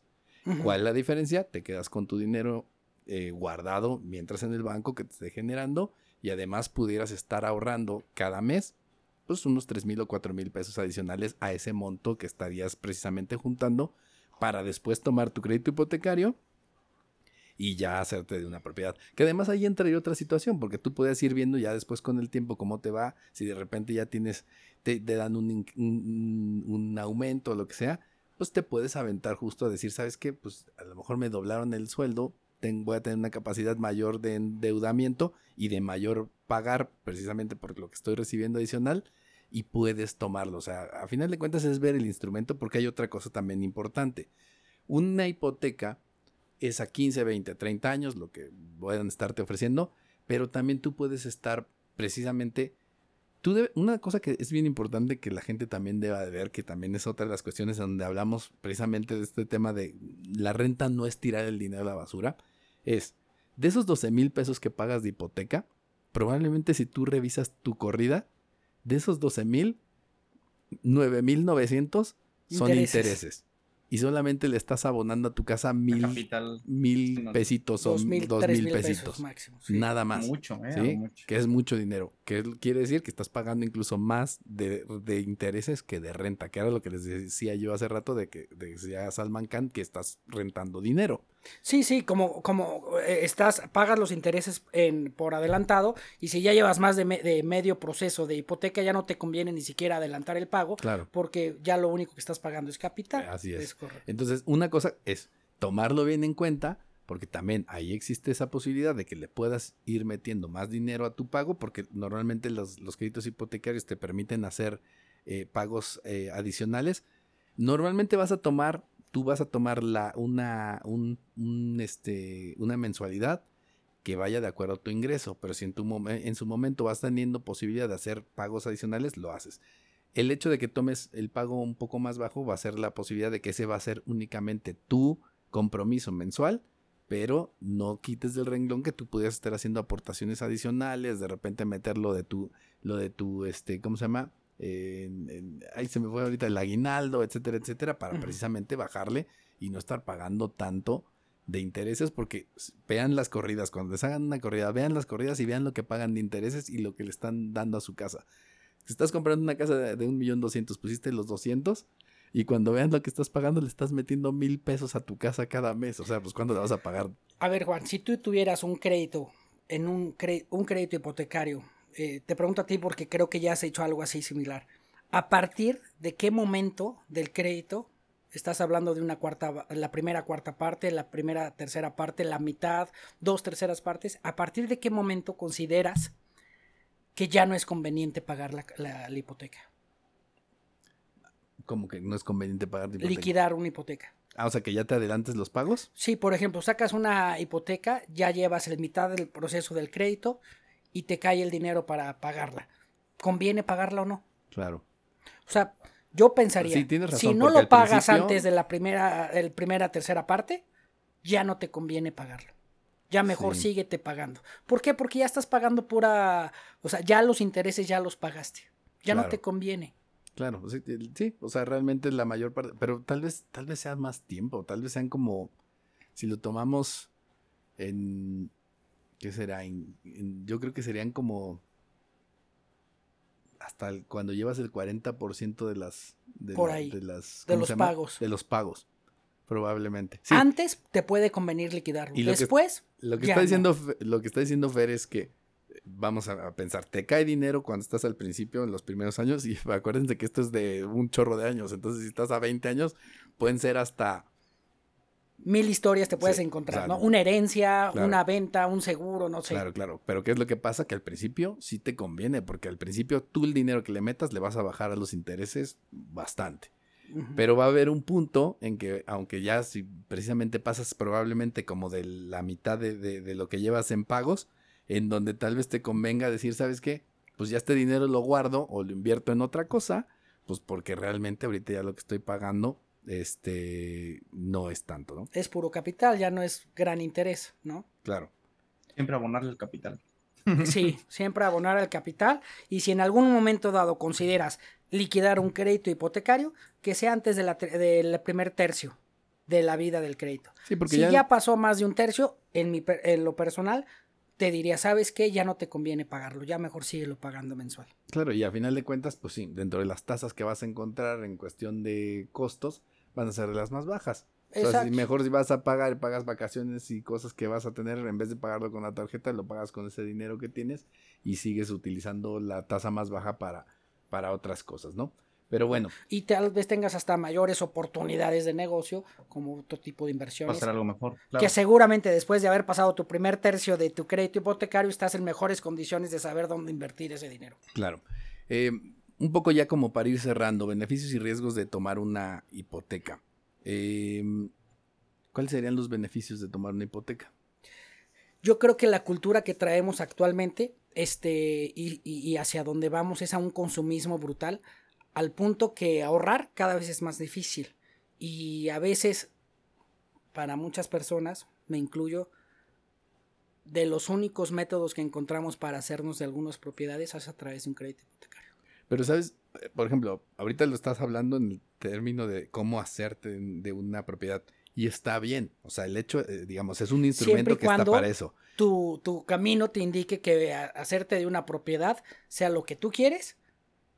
¿Cuál es la diferencia? Te quedas con tu dinero eh, guardado mientras en el banco que te esté generando y además pudieras estar ahorrando cada mes pues unos 3 mil o 4 mil pesos adicionales a ese monto que estarías precisamente juntando para después tomar tu crédito hipotecario y ya hacerte de una propiedad. Que además ahí entraría otra situación, porque tú puedes ir viendo ya después con el tiempo cómo te va, si de repente ya tienes, te, dan un, un, aumento o lo que sea, pues te puedes aventar justo a decir, ¿sabes qué? Pues a lo mejor me doblaron el sueldo, voy a tener una capacidad mayor de endeudamiento y de mayor pagar precisamente por lo que estoy recibiendo adicional y puedes tomarlo. O sea, a final de cuentas es ver el instrumento porque hay otra cosa también importante. Una hipoteca es a 15, 20, 30 años, lo que puedan estarte ofreciendo, pero también tú puedes estar precisamente... Tú una cosa que es bien importante que la gente también deba de ver, que también es otra de las cuestiones donde hablamos precisamente de este tema de la renta no es tirar el dinero a la basura, es de esos 12 mil pesos que pagas de hipoteca, probablemente si tú revisas tu corrida, de esos 12 mil, 9 mil 900 son intereses y solamente le estás abonando a tu casa mil, mil pesitos o dos mil, pesitos. Nada más. Mucho, eh, ¿sí? Que es mucho dinero. Que quiere decir que estás pagando incluso más de, intereses que de renta, que era lo que les decía yo hace rato de que decía Salman Khan que estás rentando dinero. Sí, sí, como, como eh, estás, pagas los intereses en, por adelantado y si ya llevas más de, medio proceso de hipoteca ya no te conviene ni siquiera adelantar el pago claro. porque ya lo único que estás pagando es capital. Así es. Entonces, una cosa es tomarlo bien en cuenta porque también ahí existe esa posibilidad de que le puedas ir metiendo más dinero a tu pago porque normalmente los, créditos hipotecarios te permiten hacer eh, pagos eh, adicionales. Normalmente vas a tomar tú vas a tomar la, una, un, este, una mensualidad que vaya de acuerdo a tu ingreso, pero si en, tu en su momento vas teniendo posibilidad de hacer pagos adicionales, lo haces. El hecho de que tomes el pago un poco más bajo va a ser la posibilidad de que ese va a ser únicamente tu compromiso mensual, pero no quites del renglón que tú pudieras estar haciendo aportaciones adicionales, de repente meterlo de tu, lo de tu, este, ¿cómo se llama? Ahí se me fue ahorita el aguinaldo, etcétera, etcétera, para precisamente bajarle y no estar pagando tanto de intereses, porque vean las corridas, cuando les hagan una corrida, vean las corridas y vean lo que pagan de intereses y lo que le están dando a su casa. Si estás comprando una casa de, un millón doscientos, pusiste los doscientos y cuando vean lo que estás pagando le estás metiendo mil pesos a tu casa cada mes. O sea, pues ¿cuándo le vas a pagar? A ver, Juan, si tú tuvieras un crédito en un, un crédito hipotecario eh, te pregunto a ti porque creo que ya has hecho algo así similar. ¿A partir de qué momento del crédito estás hablando de una cuarta, la primera cuarta parte, la primera tercera parte, la mitad, dos terceras partes? ¿A partir de qué momento consideras que ya no es conveniente pagar la, hipoteca? Como que no es conveniente pagar la hipoteca. Liquidar una hipoteca. Ah, o sea que ya te adelantes los pagos. Sí, por ejemplo, sacas una hipoteca, ya llevas la mitad del proceso del crédito, y te cae el dinero para pagarla. ¿Conviene pagarla o no? Claro. O sea, yo pensaría, si no lo pagas antes de la primera, el primera, tercera parte, ya no te conviene pagarlo. Ya mejor síguete pagando. ¿Por qué? Porque ya estás pagando pura, o sea, ya los intereses ya los pagaste. Ya no te conviene. Claro, sí, sí, o sea, realmente la mayor parte, pero tal vez, tal vez sea más tiempo, tal vez sean como, si lo tomamos en ¿Qué será? yo creo que serían como hasta cuando llevas el 40% de las de, de las de los pagos. De los pagos probablemente. Antes te puede convenir liquidarlo. Y después lo que está diciendo lo que está diciendo Fer es que vamos a, pensar te cae dinero cuando estás al principio en los primeros años y acuérdense que esto es de un chorro de años entonces si estás a 20 años pueden ser hasta mil historias te puedes encontrar, ¿no? Una herencia, una venta, un seguro, no sé. Claro, claro. Pero ¿qué es lo que pasa? Que al principio sí te conviene, porque al principio tú el dinero que le metas le vas a bajar a los intereses bastante. Pero va a haber un punto en que, aunque ya si precisamente pasas probablemente como de la mitad de, de lo que llevas en pagos, en donde tal vez te convenga decir, ¿sabes qué? Pues ya este dinero lo guardo o lo invierto en otra cosa, pues porque realmente ahorita ya lo que estoy pagando este no es tanto, ¿no? Es puro capital, ya no es gran interés, ¿no? Claro. Siempre abonarle el capital. Sí, siempre abonar al capital. Y si en algún momento dado consideras liquidar un crédito hipotecario, que sea antes de la del primer tercio de la vida del crédito. Sí, porque si ya... pasó más de un tercio, en, mi, en lo personal, te diría, ¿sabes qué? Ya no te conviene pagarlo, ya mejor síguelo pagando mensual. Claro, y a final de cuentas, pues sí, dentro de las tasas que vas a encontrar en cuestión de costos, van a ser las más bajas. O sea, si mejor si vas a pagar, pagas vacaciones y cosas que vas a tener, en vez de pagarlo con la tarjeta, lo pagas con ese dinero que tienes y sigues utilizando la tasa más baja para, para otras cosas, ¿no? Pero bueno. Y tal vez tengas hasta mayores oportunidades de negocio, como otro tipo de inversiones. Va a ser algo mejor. Que seguramente después de haber pasado tu primer tercio de tu crédito hipotecario, estás en mejores condiciones de saber dónde invertir ese dinero. Claro. Eh, un poco ya como para ir cerrando, beneficios y riesgos de tomar una hipoteca. Em, ¿Cuáles serían los beneficios de tomar una hipoteca? Yo creo que la cultura que traemos actualmente este, y, y hacia donde vamos es a un consumismo brutal, al punto que ahorrar cada vez es más difícil. Y a veces, para muchas personas, me incluyo, de los únicos métodos que encontramos para hacernos de algunas propiedades es a través de un crédito hipotecario. Pero, ¿sabes? Por ejemplo, ahorita lo estás hablando en el término de cómo hacerte de una propiedad. Y está bien. O sea, el hecho, eh, digamos, es un instrumento que está para eso. Tu, tu camino te indique que hacerte de una propiedad sea lo que tú quieres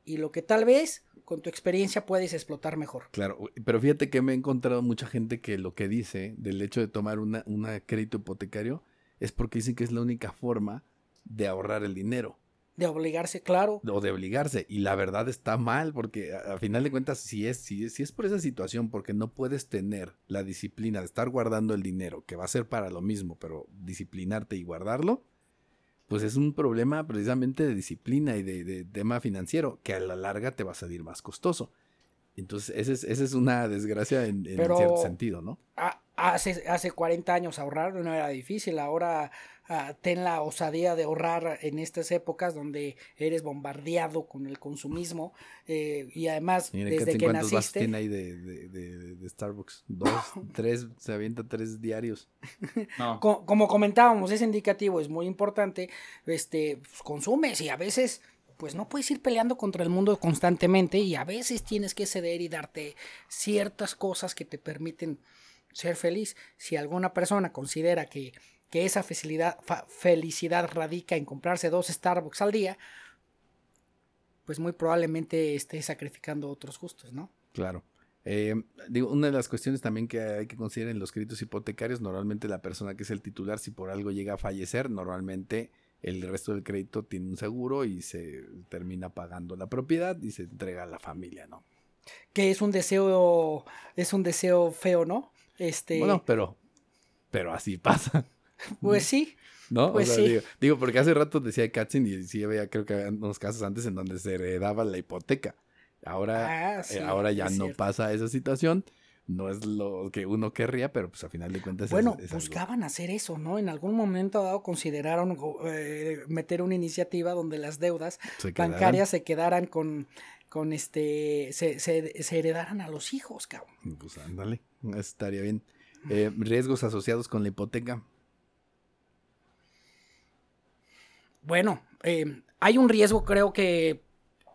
y lo que tal vez con tu experiencia puedes explotar mejor. Claro, pero fíjate que me he encontrado mucha gente que lo que dice del hecho de tomar una, una crédito hipotecario es porque dicen que es la única forma de ahorrar el dinero. De obligarse, claro. O de obligarse. Y la verdad está mal, porque a, final de cuentas, si es, si, si es por esa situación, porque no puedes tener la disciplina de estar guardando el dinero, que va a ser para lo mismo, pero disciplinarte y guardarlo, pues es un problema precisamente de disciplina y de, tema financiero, que a la larga te va a salir más costoso. Entonces, esa es, esa es una desgracia en, cierto sentido, ¿no? hace, hace 40 años ahorrar no era difícil, ahora ah, ten la osadía de ahorrar en estas épocas donde eres bombardeado con el consumismo eh, y además desde que naciste... tiene ahí de, de, Starbucks? Dos, tres, se avienta tres diarios. Como, comentábamos, es indicativo, es muy importante, este, pues, consumes y a veces pues no puedes ir peleando contra el mundo constantemente y a veces tienes que ceder y darte ciertas cosas que te permiten ser feliz. Si alguna persona considera que, esa felicidad, felicidad radica en comprarse dos Starbucks al día, pues muy probablemente esté sacrificando otros gustos, ¿no? Claro. Eh, digo, una de las cuestiones también que hay que considerar en los créditos hipotecarios, normalmente la persona que es el titular, si por algo llega a fallecer, normalmente el resto del crédito tiene un seguro y se termina pagando la propiedad y se entrega a la familia, ¿no? Que es un deseo, es un deseo feo, ¿no? Este... Bueno, pero, pero así pasa. Pues sí. ¿No? Pues sí. Digo, porque hace rato decía Katzin y sí había, creo que había unos casos antes en donde se heredaba la hipoteca. Ahora, ah, eh, ahora ya no pasa esa situación. No es lo que uno querría, pero pues a final de cuentas. Bueno, buscaban hacer eso, ¿no? En algún momento dado consideraron eh, meter una iniciativa donde las deudas bancarias se quedaran con, con este, se, se, heredaran a los hijos, cabrón. Pues ándale. Estaría bien. Eh, riesgos asociados con la hipoteca. Bueno, eh, hay un riesgo, creo que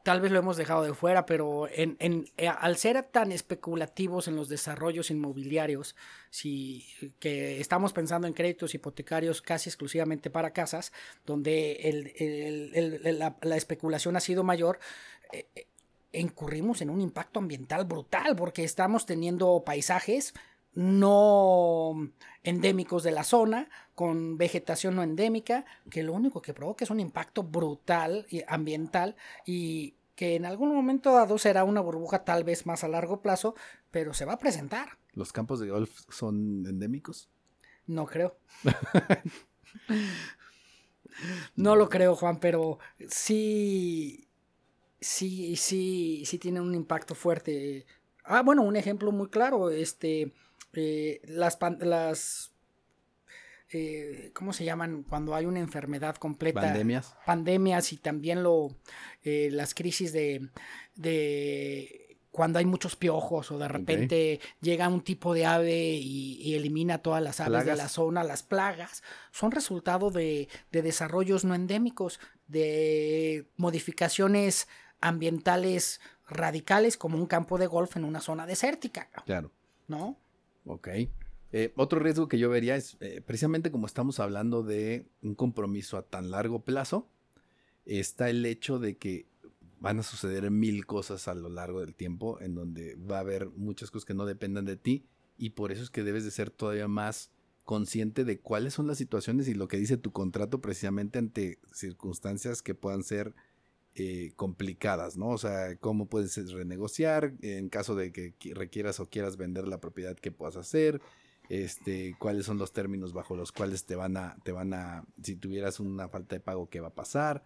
tal vez lo hemos dejado de fuera, pero en, eh, al ser tan especulativos en los desarrollos inmobiliarios, si, que estamos pensando en créditos hipotecarios casi exclusivamente para casas, donde la, especulación ha sido mayor, incurrimos en un impacto ambiental brutal porque estamos teniendo paisajes no endémicos de la zona, con vegetación no endémica, que lo único que provoca es un impacto brutal y ambiental y que en algún momento dado será una burbuja tal vez más a largo plazo, pero se va a presentar. ¿Los campos de golf son endémicos? No creo. no lo creo, Juan, pero sí sí, sí, sí tiene un impacto fuerte. Ah, bueno, un ejemplo muy claro, este, eh, las, las eh, ¿cómo se llaman? Cuando hay una enfermedad completa. Pandemias. Pandemias y también lo, eh, las crisis de, de cuando hay muchos piojos o de repente llega un tipo de ave y, elimina todas las aves de la zona, las plagas, son resultado de, de desarrollos no endémicos, de modificaciones ambientales radicales como un campo de golf en una zona desértica. Claro. ¿No? Ok. Eh, otro riesgo que yo vería es, eh, precisamente como estamos hablando de un compromiso a tan largo plazo, está el hecho de que van a suceder mil cosas a lo largo del tiempo, en donde va a haber muchas cosas que no dependan de ti, y por eso es que debes de ser todavía más consciente de cuáles son las situaciones y lo que dice tu contrato precisamente ante circunstancias que puedan ser eh, complicadas, ¿no? O sea, cómo puedes renegociar en caso de que requieras o quieras vender la propiedad que puedas hacer, este, cuáles son los términos bajo los cuales te van a, te van a, si tuvieras una falta de pago, qué va a pasar.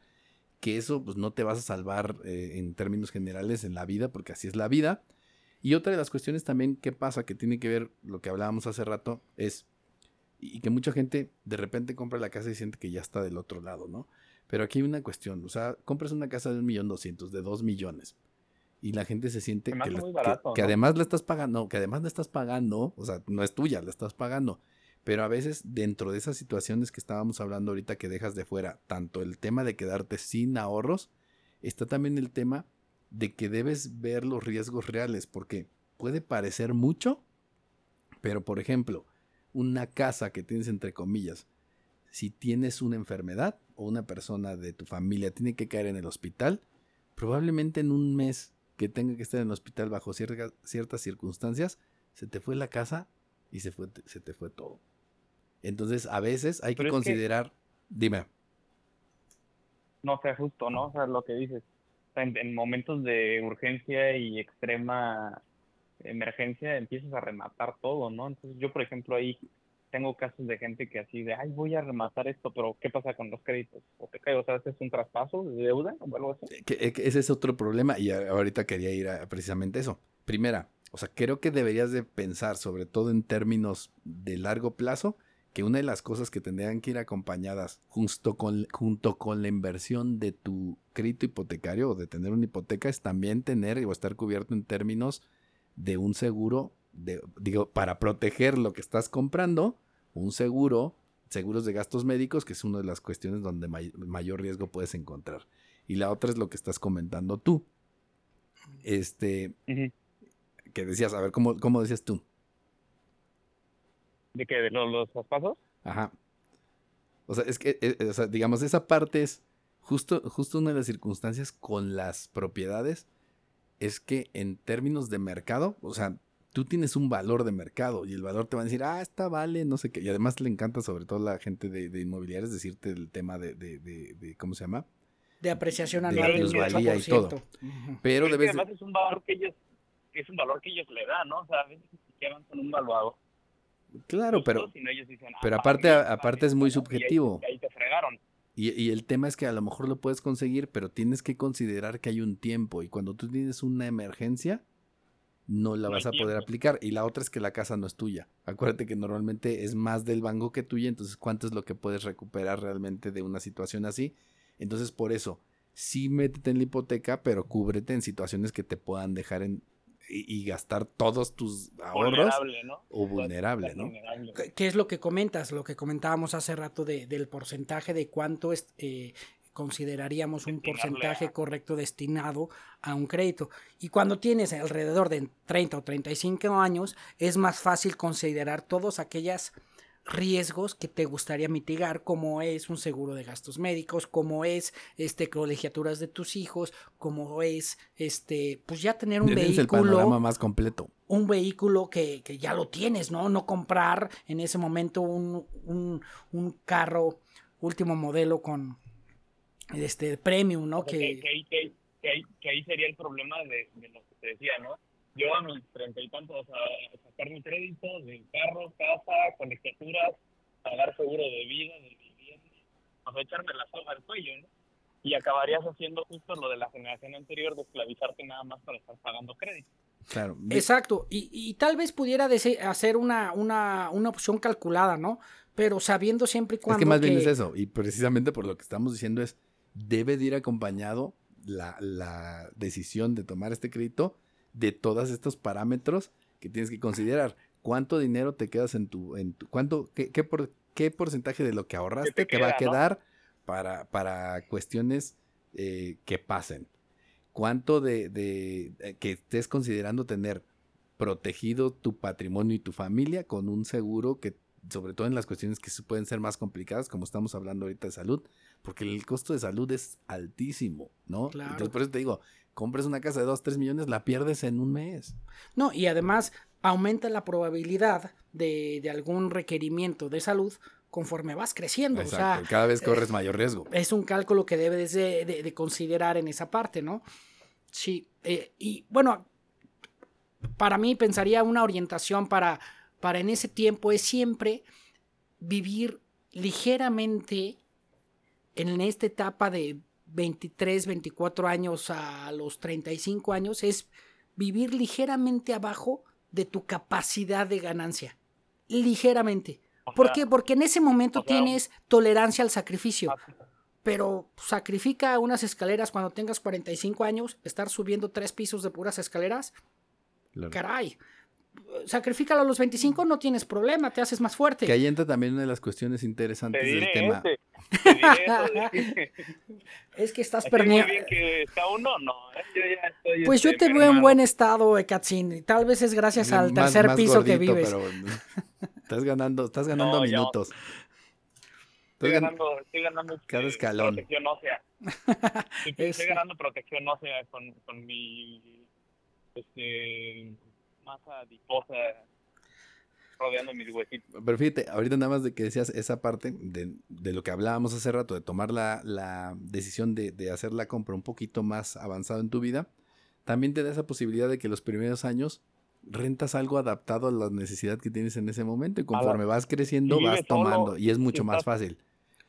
que eso pues no te vas a salvar eh, en términos generales en la vida, porque así es la vida. Y otra de las cuestiones también que pasa, que tiene que ver lo que hablábamos hace rato, es, y que mucha gente de repente compra la casa y siente que ya está del otro lado, ¿no? Pero aquí hay una cuestión, o sea, compras una casa de un millón doscientos, de dos millones, y la gente se siente que, muy que- ¿no? además le estás pagando, que además le estás pagando, o sea, no es tuya, la estás pagando. Pero a veces dentro de esas situaciones que estábamos hablando ahorita que dejas de fuera, tanto el tema de quedarte sin ahorros, está también el tema de que debes ver los riesgos reales, porque puede parecer mucho, pero por ejemplo, una casa que tienes entre comillas, si tienes una enfermedad o una persona de tu familia tiene que caer en el hospital, probablemente en un mes que tenga que estar en el hospital bajo cierta- ciertas circunstancias, se te fue la casa y se, fue, se te fue todo. Entonces, a veces hay que Pero es que- considerar, dime, no sé, justo, ¿no? O sea, lo que dices, sea, en, en momentos de urgencia y extrema emergencia empiezas a rematar todo, ¿no? Entonces yo, por ejemplo, ahí tengo casos de gente que así de, ay, voy a rematar esto, pero ¿qué pasa con los créditos? ¿O te cae? O sea, ¿haces un traspaso de deuda o algo así? que- que ese es otro problema y ahorita quería ir a precisamente eso. Primera, o sea, creo que deberías de pensar, sobre todo en términos de largo plazo, que una de las cosas que tendrían que ir acompañadas junto con, junto con la inversión de tu crédito hipotecario o de tener una hipoteca es también tener o estar cubierto en términos de un seguro, de, digo, para proteger lo que estás comprando, un seguro, seguros de gastos médicos, que es una de las cuestiones donde may- mayor riesgo puedes encontrar. Y la otra es lo que estás comentando tú. Este, que decías, a ver, ¿cómo, cómo decías tú? ¿De qué? ¿De los, los traspasos? Ajá. O sea, es que, eh, eh, o sea, digamos, esa parte es justo, justo una de las circunstancias con las propiedades, es que en términos de mercado, o sea, tú tienes un valor de mercado y el valor te va a decir, ah, esta vale, no sé qué. Y además le encanta sobre todo a la gente de, de inmobiliarias decirte el tema de, de, de- de- ¿cómo se llama? De apreciación De anual del plusvalía y 8%. todo. Ujú. Pero Pero es debes de- además es un valor que ellos, es un valor que ellos le dan, ¿no? O sea, a veces ni siquiera van con un valuador. Claro, pero, justo, dicen, ah, pero aparte- aparte es muy subjetivo. y ahí te fregaron. Y, y el tema es que a lo mejor lo puedes conseguir, pero tienes que considerar que hay un tiempo. Y cuando tú tienes una emergencia, no la No vas a poder tiempo. aplicar. Y la otra es que la casa no es tuya. Acuérdate que normalmente es más del banco que tuya. Entonces, ¿cuánto es lo que puedes recuperar realmente de una situación así? Entonces, por eso, sí métete en la hipoteca, pero cúbrete en situaciones que te puedan dejar en y, y gastar todos tus ahorros Vulnerable, ¿no? o vulnerable, ¿no? vulnerable. ¿Qué- ¿Qué es lo que comentas? Lo que comentábamos hace rato de- del porcentaje de cuánto es, eh, consideraríamos un porcentaje correcto destinado a un crédito. Y cuando tienes alrededor de 30 o 35 años, es más fácil considerar todos aquellos riesgos que te gustaría mitigar, como es un seguro de gastos médicos, como es este colegiaturas de tus hijos, como es este pues ya tener un Tienes el vehículo panorama más completo. un vehículo que, que ya lo tienes, ¿no? No comprar en ese momento un, un, un carro último modelo con este premium, ¿no? Que, Que, que ahí, que, que ahí, que ahí sería el problema de, de lo que te decía, ¿no? Yo a mis treinta y tantos, o sea, sacar mi crédito de carro, casa, colegiaturas, pagar seguro de vida, de vivienda, o sea, echarme la soga al cuello, ¿no? Y acabarías haciendo justo lo de la generación anterior de esclavizarte nada más para estar pagando crédito. Claro. Exacto, y, y tal vez pudiera hacer una, una, una opción calculada, ¿no? Pero sabiendo siempre y cuando Es que más bien que- es eso, y precisamente por lo que estamos diciendo es, debe de ir acompañado la, la decisión de tomar este crédito de todos estos parámetros que tienes que considerar. ¿Cuánto dinero te quedas en tu, en tu cuánto, qué, qué, por- qué porcentaje de lo que ahorraste te te, va a quedar para, para cuestiones eh, que pasen? ¿Cuánto de, de- eh, que estés considerando tener protegido tu patrimonio y tu familia con un seguro que sobre todo en las cuestiones que pueden ser más complicadas, como estamos hablando ahorita de salud, porque el costo de salud es altísimo, ¿no? Claro. Entonces, por eso te digo, compres una casa de 2, 3 millones, la pierdes en un mes. No, y además aumenta la probabilidad de, de algún requerimiento de salud conforme vas creciendo. Exacto, O sea, cada vez corres mayor riesgo. es un cálculo que debes de, de- de considerar en esa parte, ¿no? Sí, eh, y bueno, para mí pensaría una orientación para, para en ese tiempo es siempre vivir ligeramente en esta etapa de 23, 24 años a los 35 años es vivir ligeramente abajo de tu capacidad de ganancia. Ligeramente. O ¿Por sea, qué? Porque en ese momento o sea, tienes tolerancia al sacrificio. Pero sacrifica unas escaleras cuando tengas 45 años, estar subiendo tres pisos de puras escaleras, Claro. caray. Sacrifícalo a los 25, no tienes problema, te haces más fuerte. Que ahí entra también una de las cuestiones interesantes Te del tema. este, te diré eso de- Es que estás perdiendo. no. ¿eh? Yo ya estoy, Pues yo este, te veo en buen estado, Ekatzin. y Tal vez es gracias al Más- tercer más piso que vives. pero estás ganando, estás ganando No, minutos. Estoy gan- ganando, estoy ganando Cada escalón. protección ósea. Estoy, estoy ganando protección ósea con, con mi este, masa adiposa rodeando mis huesitos. Pero fíjate, ahorita nada más de que decías esa parte de, de lo que hablábamos hace rato, de tomar la, la decisión de, de hacer la compra un poquito más avanzado en tu vida, también te da esa posibilidad de que los primeros años rentas algo adaptado a la necesidad que tienes en ese momento y conforme vas creciendo Si vas tomando solo, y es mucho si más fácil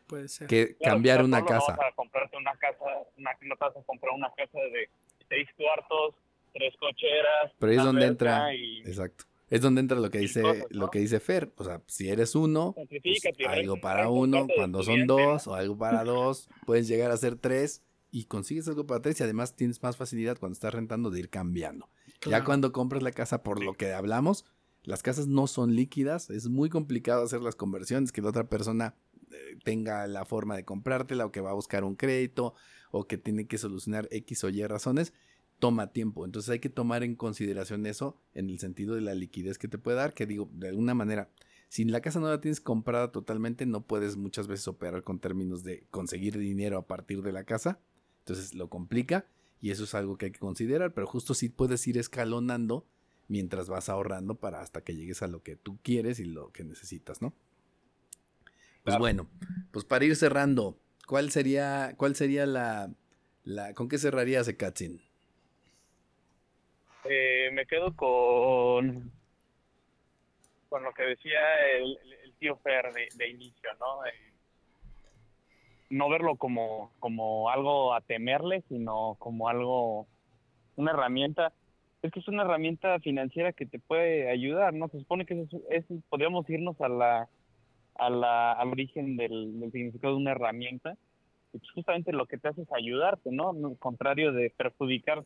Puede ser. que Claro, cambiar si una solo, casa. No vas a comprarte una casa, una, no te vas a comprar una casa de seis cuartos, tres cocheras. Pero ahí es donde entra, y exacto. Es donde entra lo que dice, cosas, lo que dice Fer. O sea, si eres uno, pues, algo para uno, cuando son dos, o algo para dos, puedes llegar a ser tres y consigues algo para tres y además tienes más facilidad cuando estás rentando de ir cambiando. Ya cuando compras la casa, por lo que hablamos, las casas no son líquidas, es muy complicado hacer las conversiones, que la otra persona eh, tenga la forma de comprártela o que va a buscar un crédito o que tiene que solucionar X o Y razones, toma tiempo. Entonces hay que tomar en consideración eso en el sentido de la liquidez que te puede dar, que digo, de alguna manera, si la casa no la tienes comprada totalmente, no puedes muchas veces operar con términos de conseguir dinero a partir de la casa. Entonces lo complica y eso es algo que hay que considerar, pero justo sí puedes ir escalonando mientras vas ahorrando para hasta que llegues a lo que tú quieres y lo que necesitas, ¿no? Pues Claro. bueno, pues para ir cerrando, ¿cuál sería, cuál sería la, la ¿con qué cerrarías Ekatzin? Eh, me quedo con con lo que decía el, el- tío Fer de, inicio, ¿no? No verlo como, como algo a temerle, sino como algo, una herramienta. Es que es una herramienta financiera que te puede ayudar, ¿no? Se supone que es, es podríamos irnos a la, a la, al origen del, del significado de una herramienta. Y pues justamente lo que te hace es ayudarte, ¿no? Al contrario de perjudicar,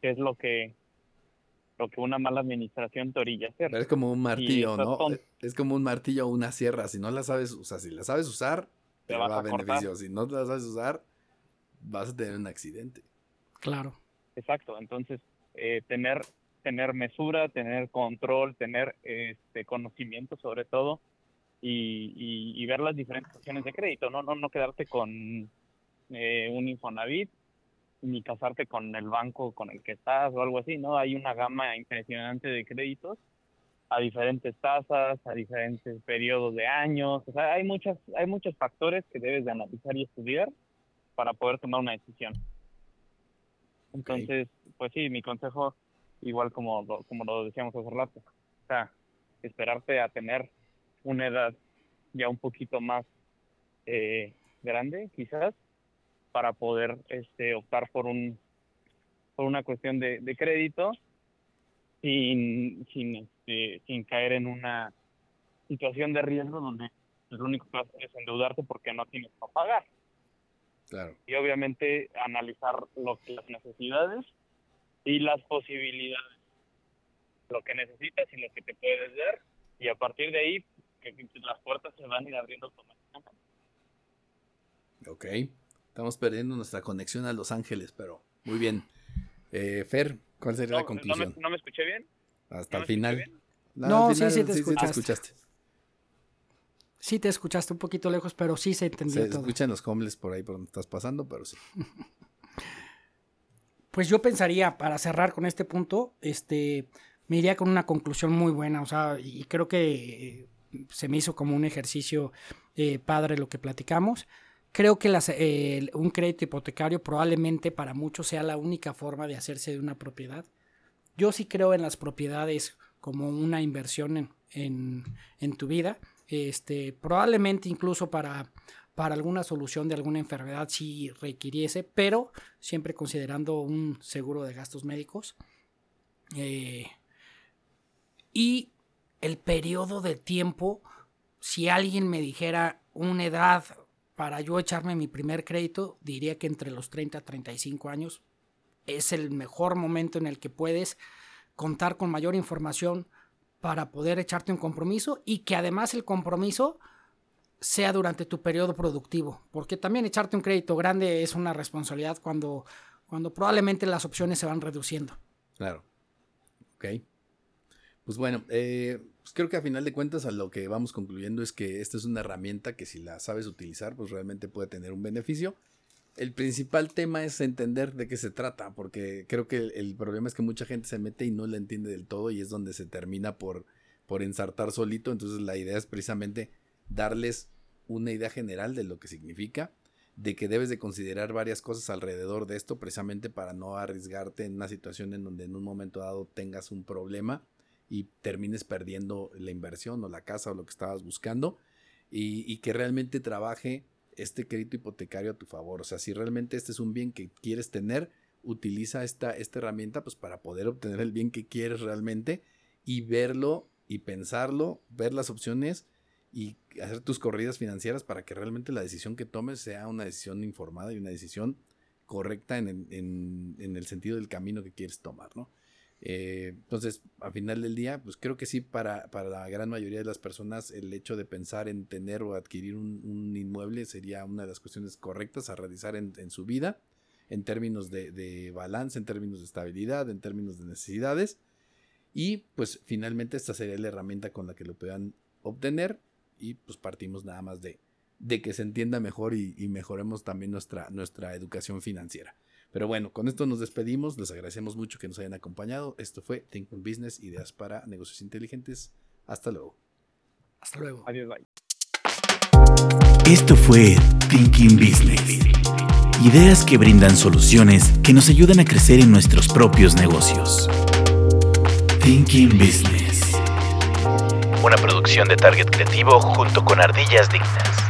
que es lo que lo que una mala administración te orilla a hacer. Pero es como un martillo, ¿no? tonto. Es como un martillo o una sierra. Si no la sabes usar, si la sabes usar, te, va a cortar. beneficio. Si no la sabes usar, vas a tener un accidente. Claro. Exacto, entonces eh, tener tener mesura, tener control, tener este conocimiento sobre todo y, y, y ver las diferentes opciones de crédito, no no no quedarte con eh, un Infonavit ni casarte con el banco con el que estás o algo así, ¿no? Hay una gama impresionante de créditos a diferentes tasas, a diferentes periodos de años, o sea, hay muchas hay muchos factores que debes de analizar y estudiar para poder tomar una decisión. Entonces, pues sí, mi consejo, igual como lo, como lo decíamos hace rato, o sea, esperarte a tener una edad ya un poquito más eh, grande, quizás, para poder este, optar por un por una cuestión de, de crédito sin sin este, sin caer en una situación de riesgo donde lo único que vas a hacer es endeudarte porque no tienes para pagar Claro. y obviamente analizar lo que las necesidades y las posibilidades, lo que necesitas y lo que te puedes dar y a partir de ahí que, que las puertas se van a ir abriendo automáticamente. Ok. Estamos perdiendo nuestra conexión a Los Ángeles, pero muy bien. Eh, Fer, ¿cuál sería la No, ¿no me, conclusión? no me escuché bien? Hasta ¿No el final. bien? No, sí, sí te sí escuchaste. escuchaste. Sí te escuchaste un poquito lejos, pero sí se entendió Se todo. escuchan los homeless por ahí por donde estás pasando, pero sí. Pues yo pensaría, para cerrar con este punto, este, me iría con una conclusión muy buena, o sea, y creo que eh, se me hizo como un ejercicio eh, padre lo que platicamos. Creo que eh, un crédito hipotecario probablemente para muchos sea la única forma de hacerse de una propiedad. Yo sí creo en las propiedades como una inversión en, en, en tu vida. Este, probablemente incluso para, para alguna solución de alguna enfermedad si requiriese, pero siempre considerando un seguro de gastos médicos. Eh, y el periodo de tiempo, si alguien me dijera una edad para yo echarme mi primer crédito, diría que entre los 30 a 35 años es el mejor momento en el que puedes contar con mayor información para poder echarte un compromiso y que además el compromiso sea durante tu periodo productivo, porque también echarte un crédito grande es una responsabilidad cuando, cuando probablemente las opciones se van reduciendo. Claro. Ok. Pues bueno, eh, pues creo que a final de cuentas a lo que vamos concluyendo es que esta es una herramienta que si la sabes utilizar, pues realmente puede tener un beneficio. El principal tema es entender de qué se trata, porque creo que el, problema es que mucha gente se mete y no la entiende del todo y es donde se termina por, por ensartar solito. Entonces la idea es precisamente darles una idea general de lo que significa, de que debes de considerar varias cosas alrededor de esto precisamente para no arriesgarte en una situación en donde en un momento dado tengas un problema y termines perdiendo la inversión o la casa o lo que estabas buscando y, que realmente trabaje este crédito hipotecario a tu favor. O sea, si realmente este es un bien que quieres tener, utiliza esta, esta herramienta pues para poder obtener el bien que quieres realmente y verlo y pensarlo, ver las opciones y hacer tus corridas financieras para que realmente la decisión que tomes sea una decisión informada y una decisión correcta en el, sentido del camino que quieres tomar, ¿no? Eh, entonces, a final del día, pues creo que sí, para, la gran mayoría de las personas, el hecho de pensar en tener o adquirir un, inmueble sería una de las cuestiones correctas a realizar en, su vida, en términos de, de, balance, en términos de estabilidad, en términos de necesidades. Y pues finalmente esta sería la herramienta con la que lo puedan obtener y pues partimos nada más de, de que se entienda mejor y, mejoremos también nuestra, nuestra educación financiera. Pero bueno, con esto nos despedimos. Les agradecemos mucho que nos hayan acompañado. Esto fue Think Business, ideas para negocios inteligentes. Hasta luego. Hasta luego. Adiós, bye. Esto fue Thinking Business. Ideas que brindan soluciones que nos ayudan a crecer en nuestros propios negocios. Thinking Business. Una producción de Target Creativo junto con Ardillas Dignas.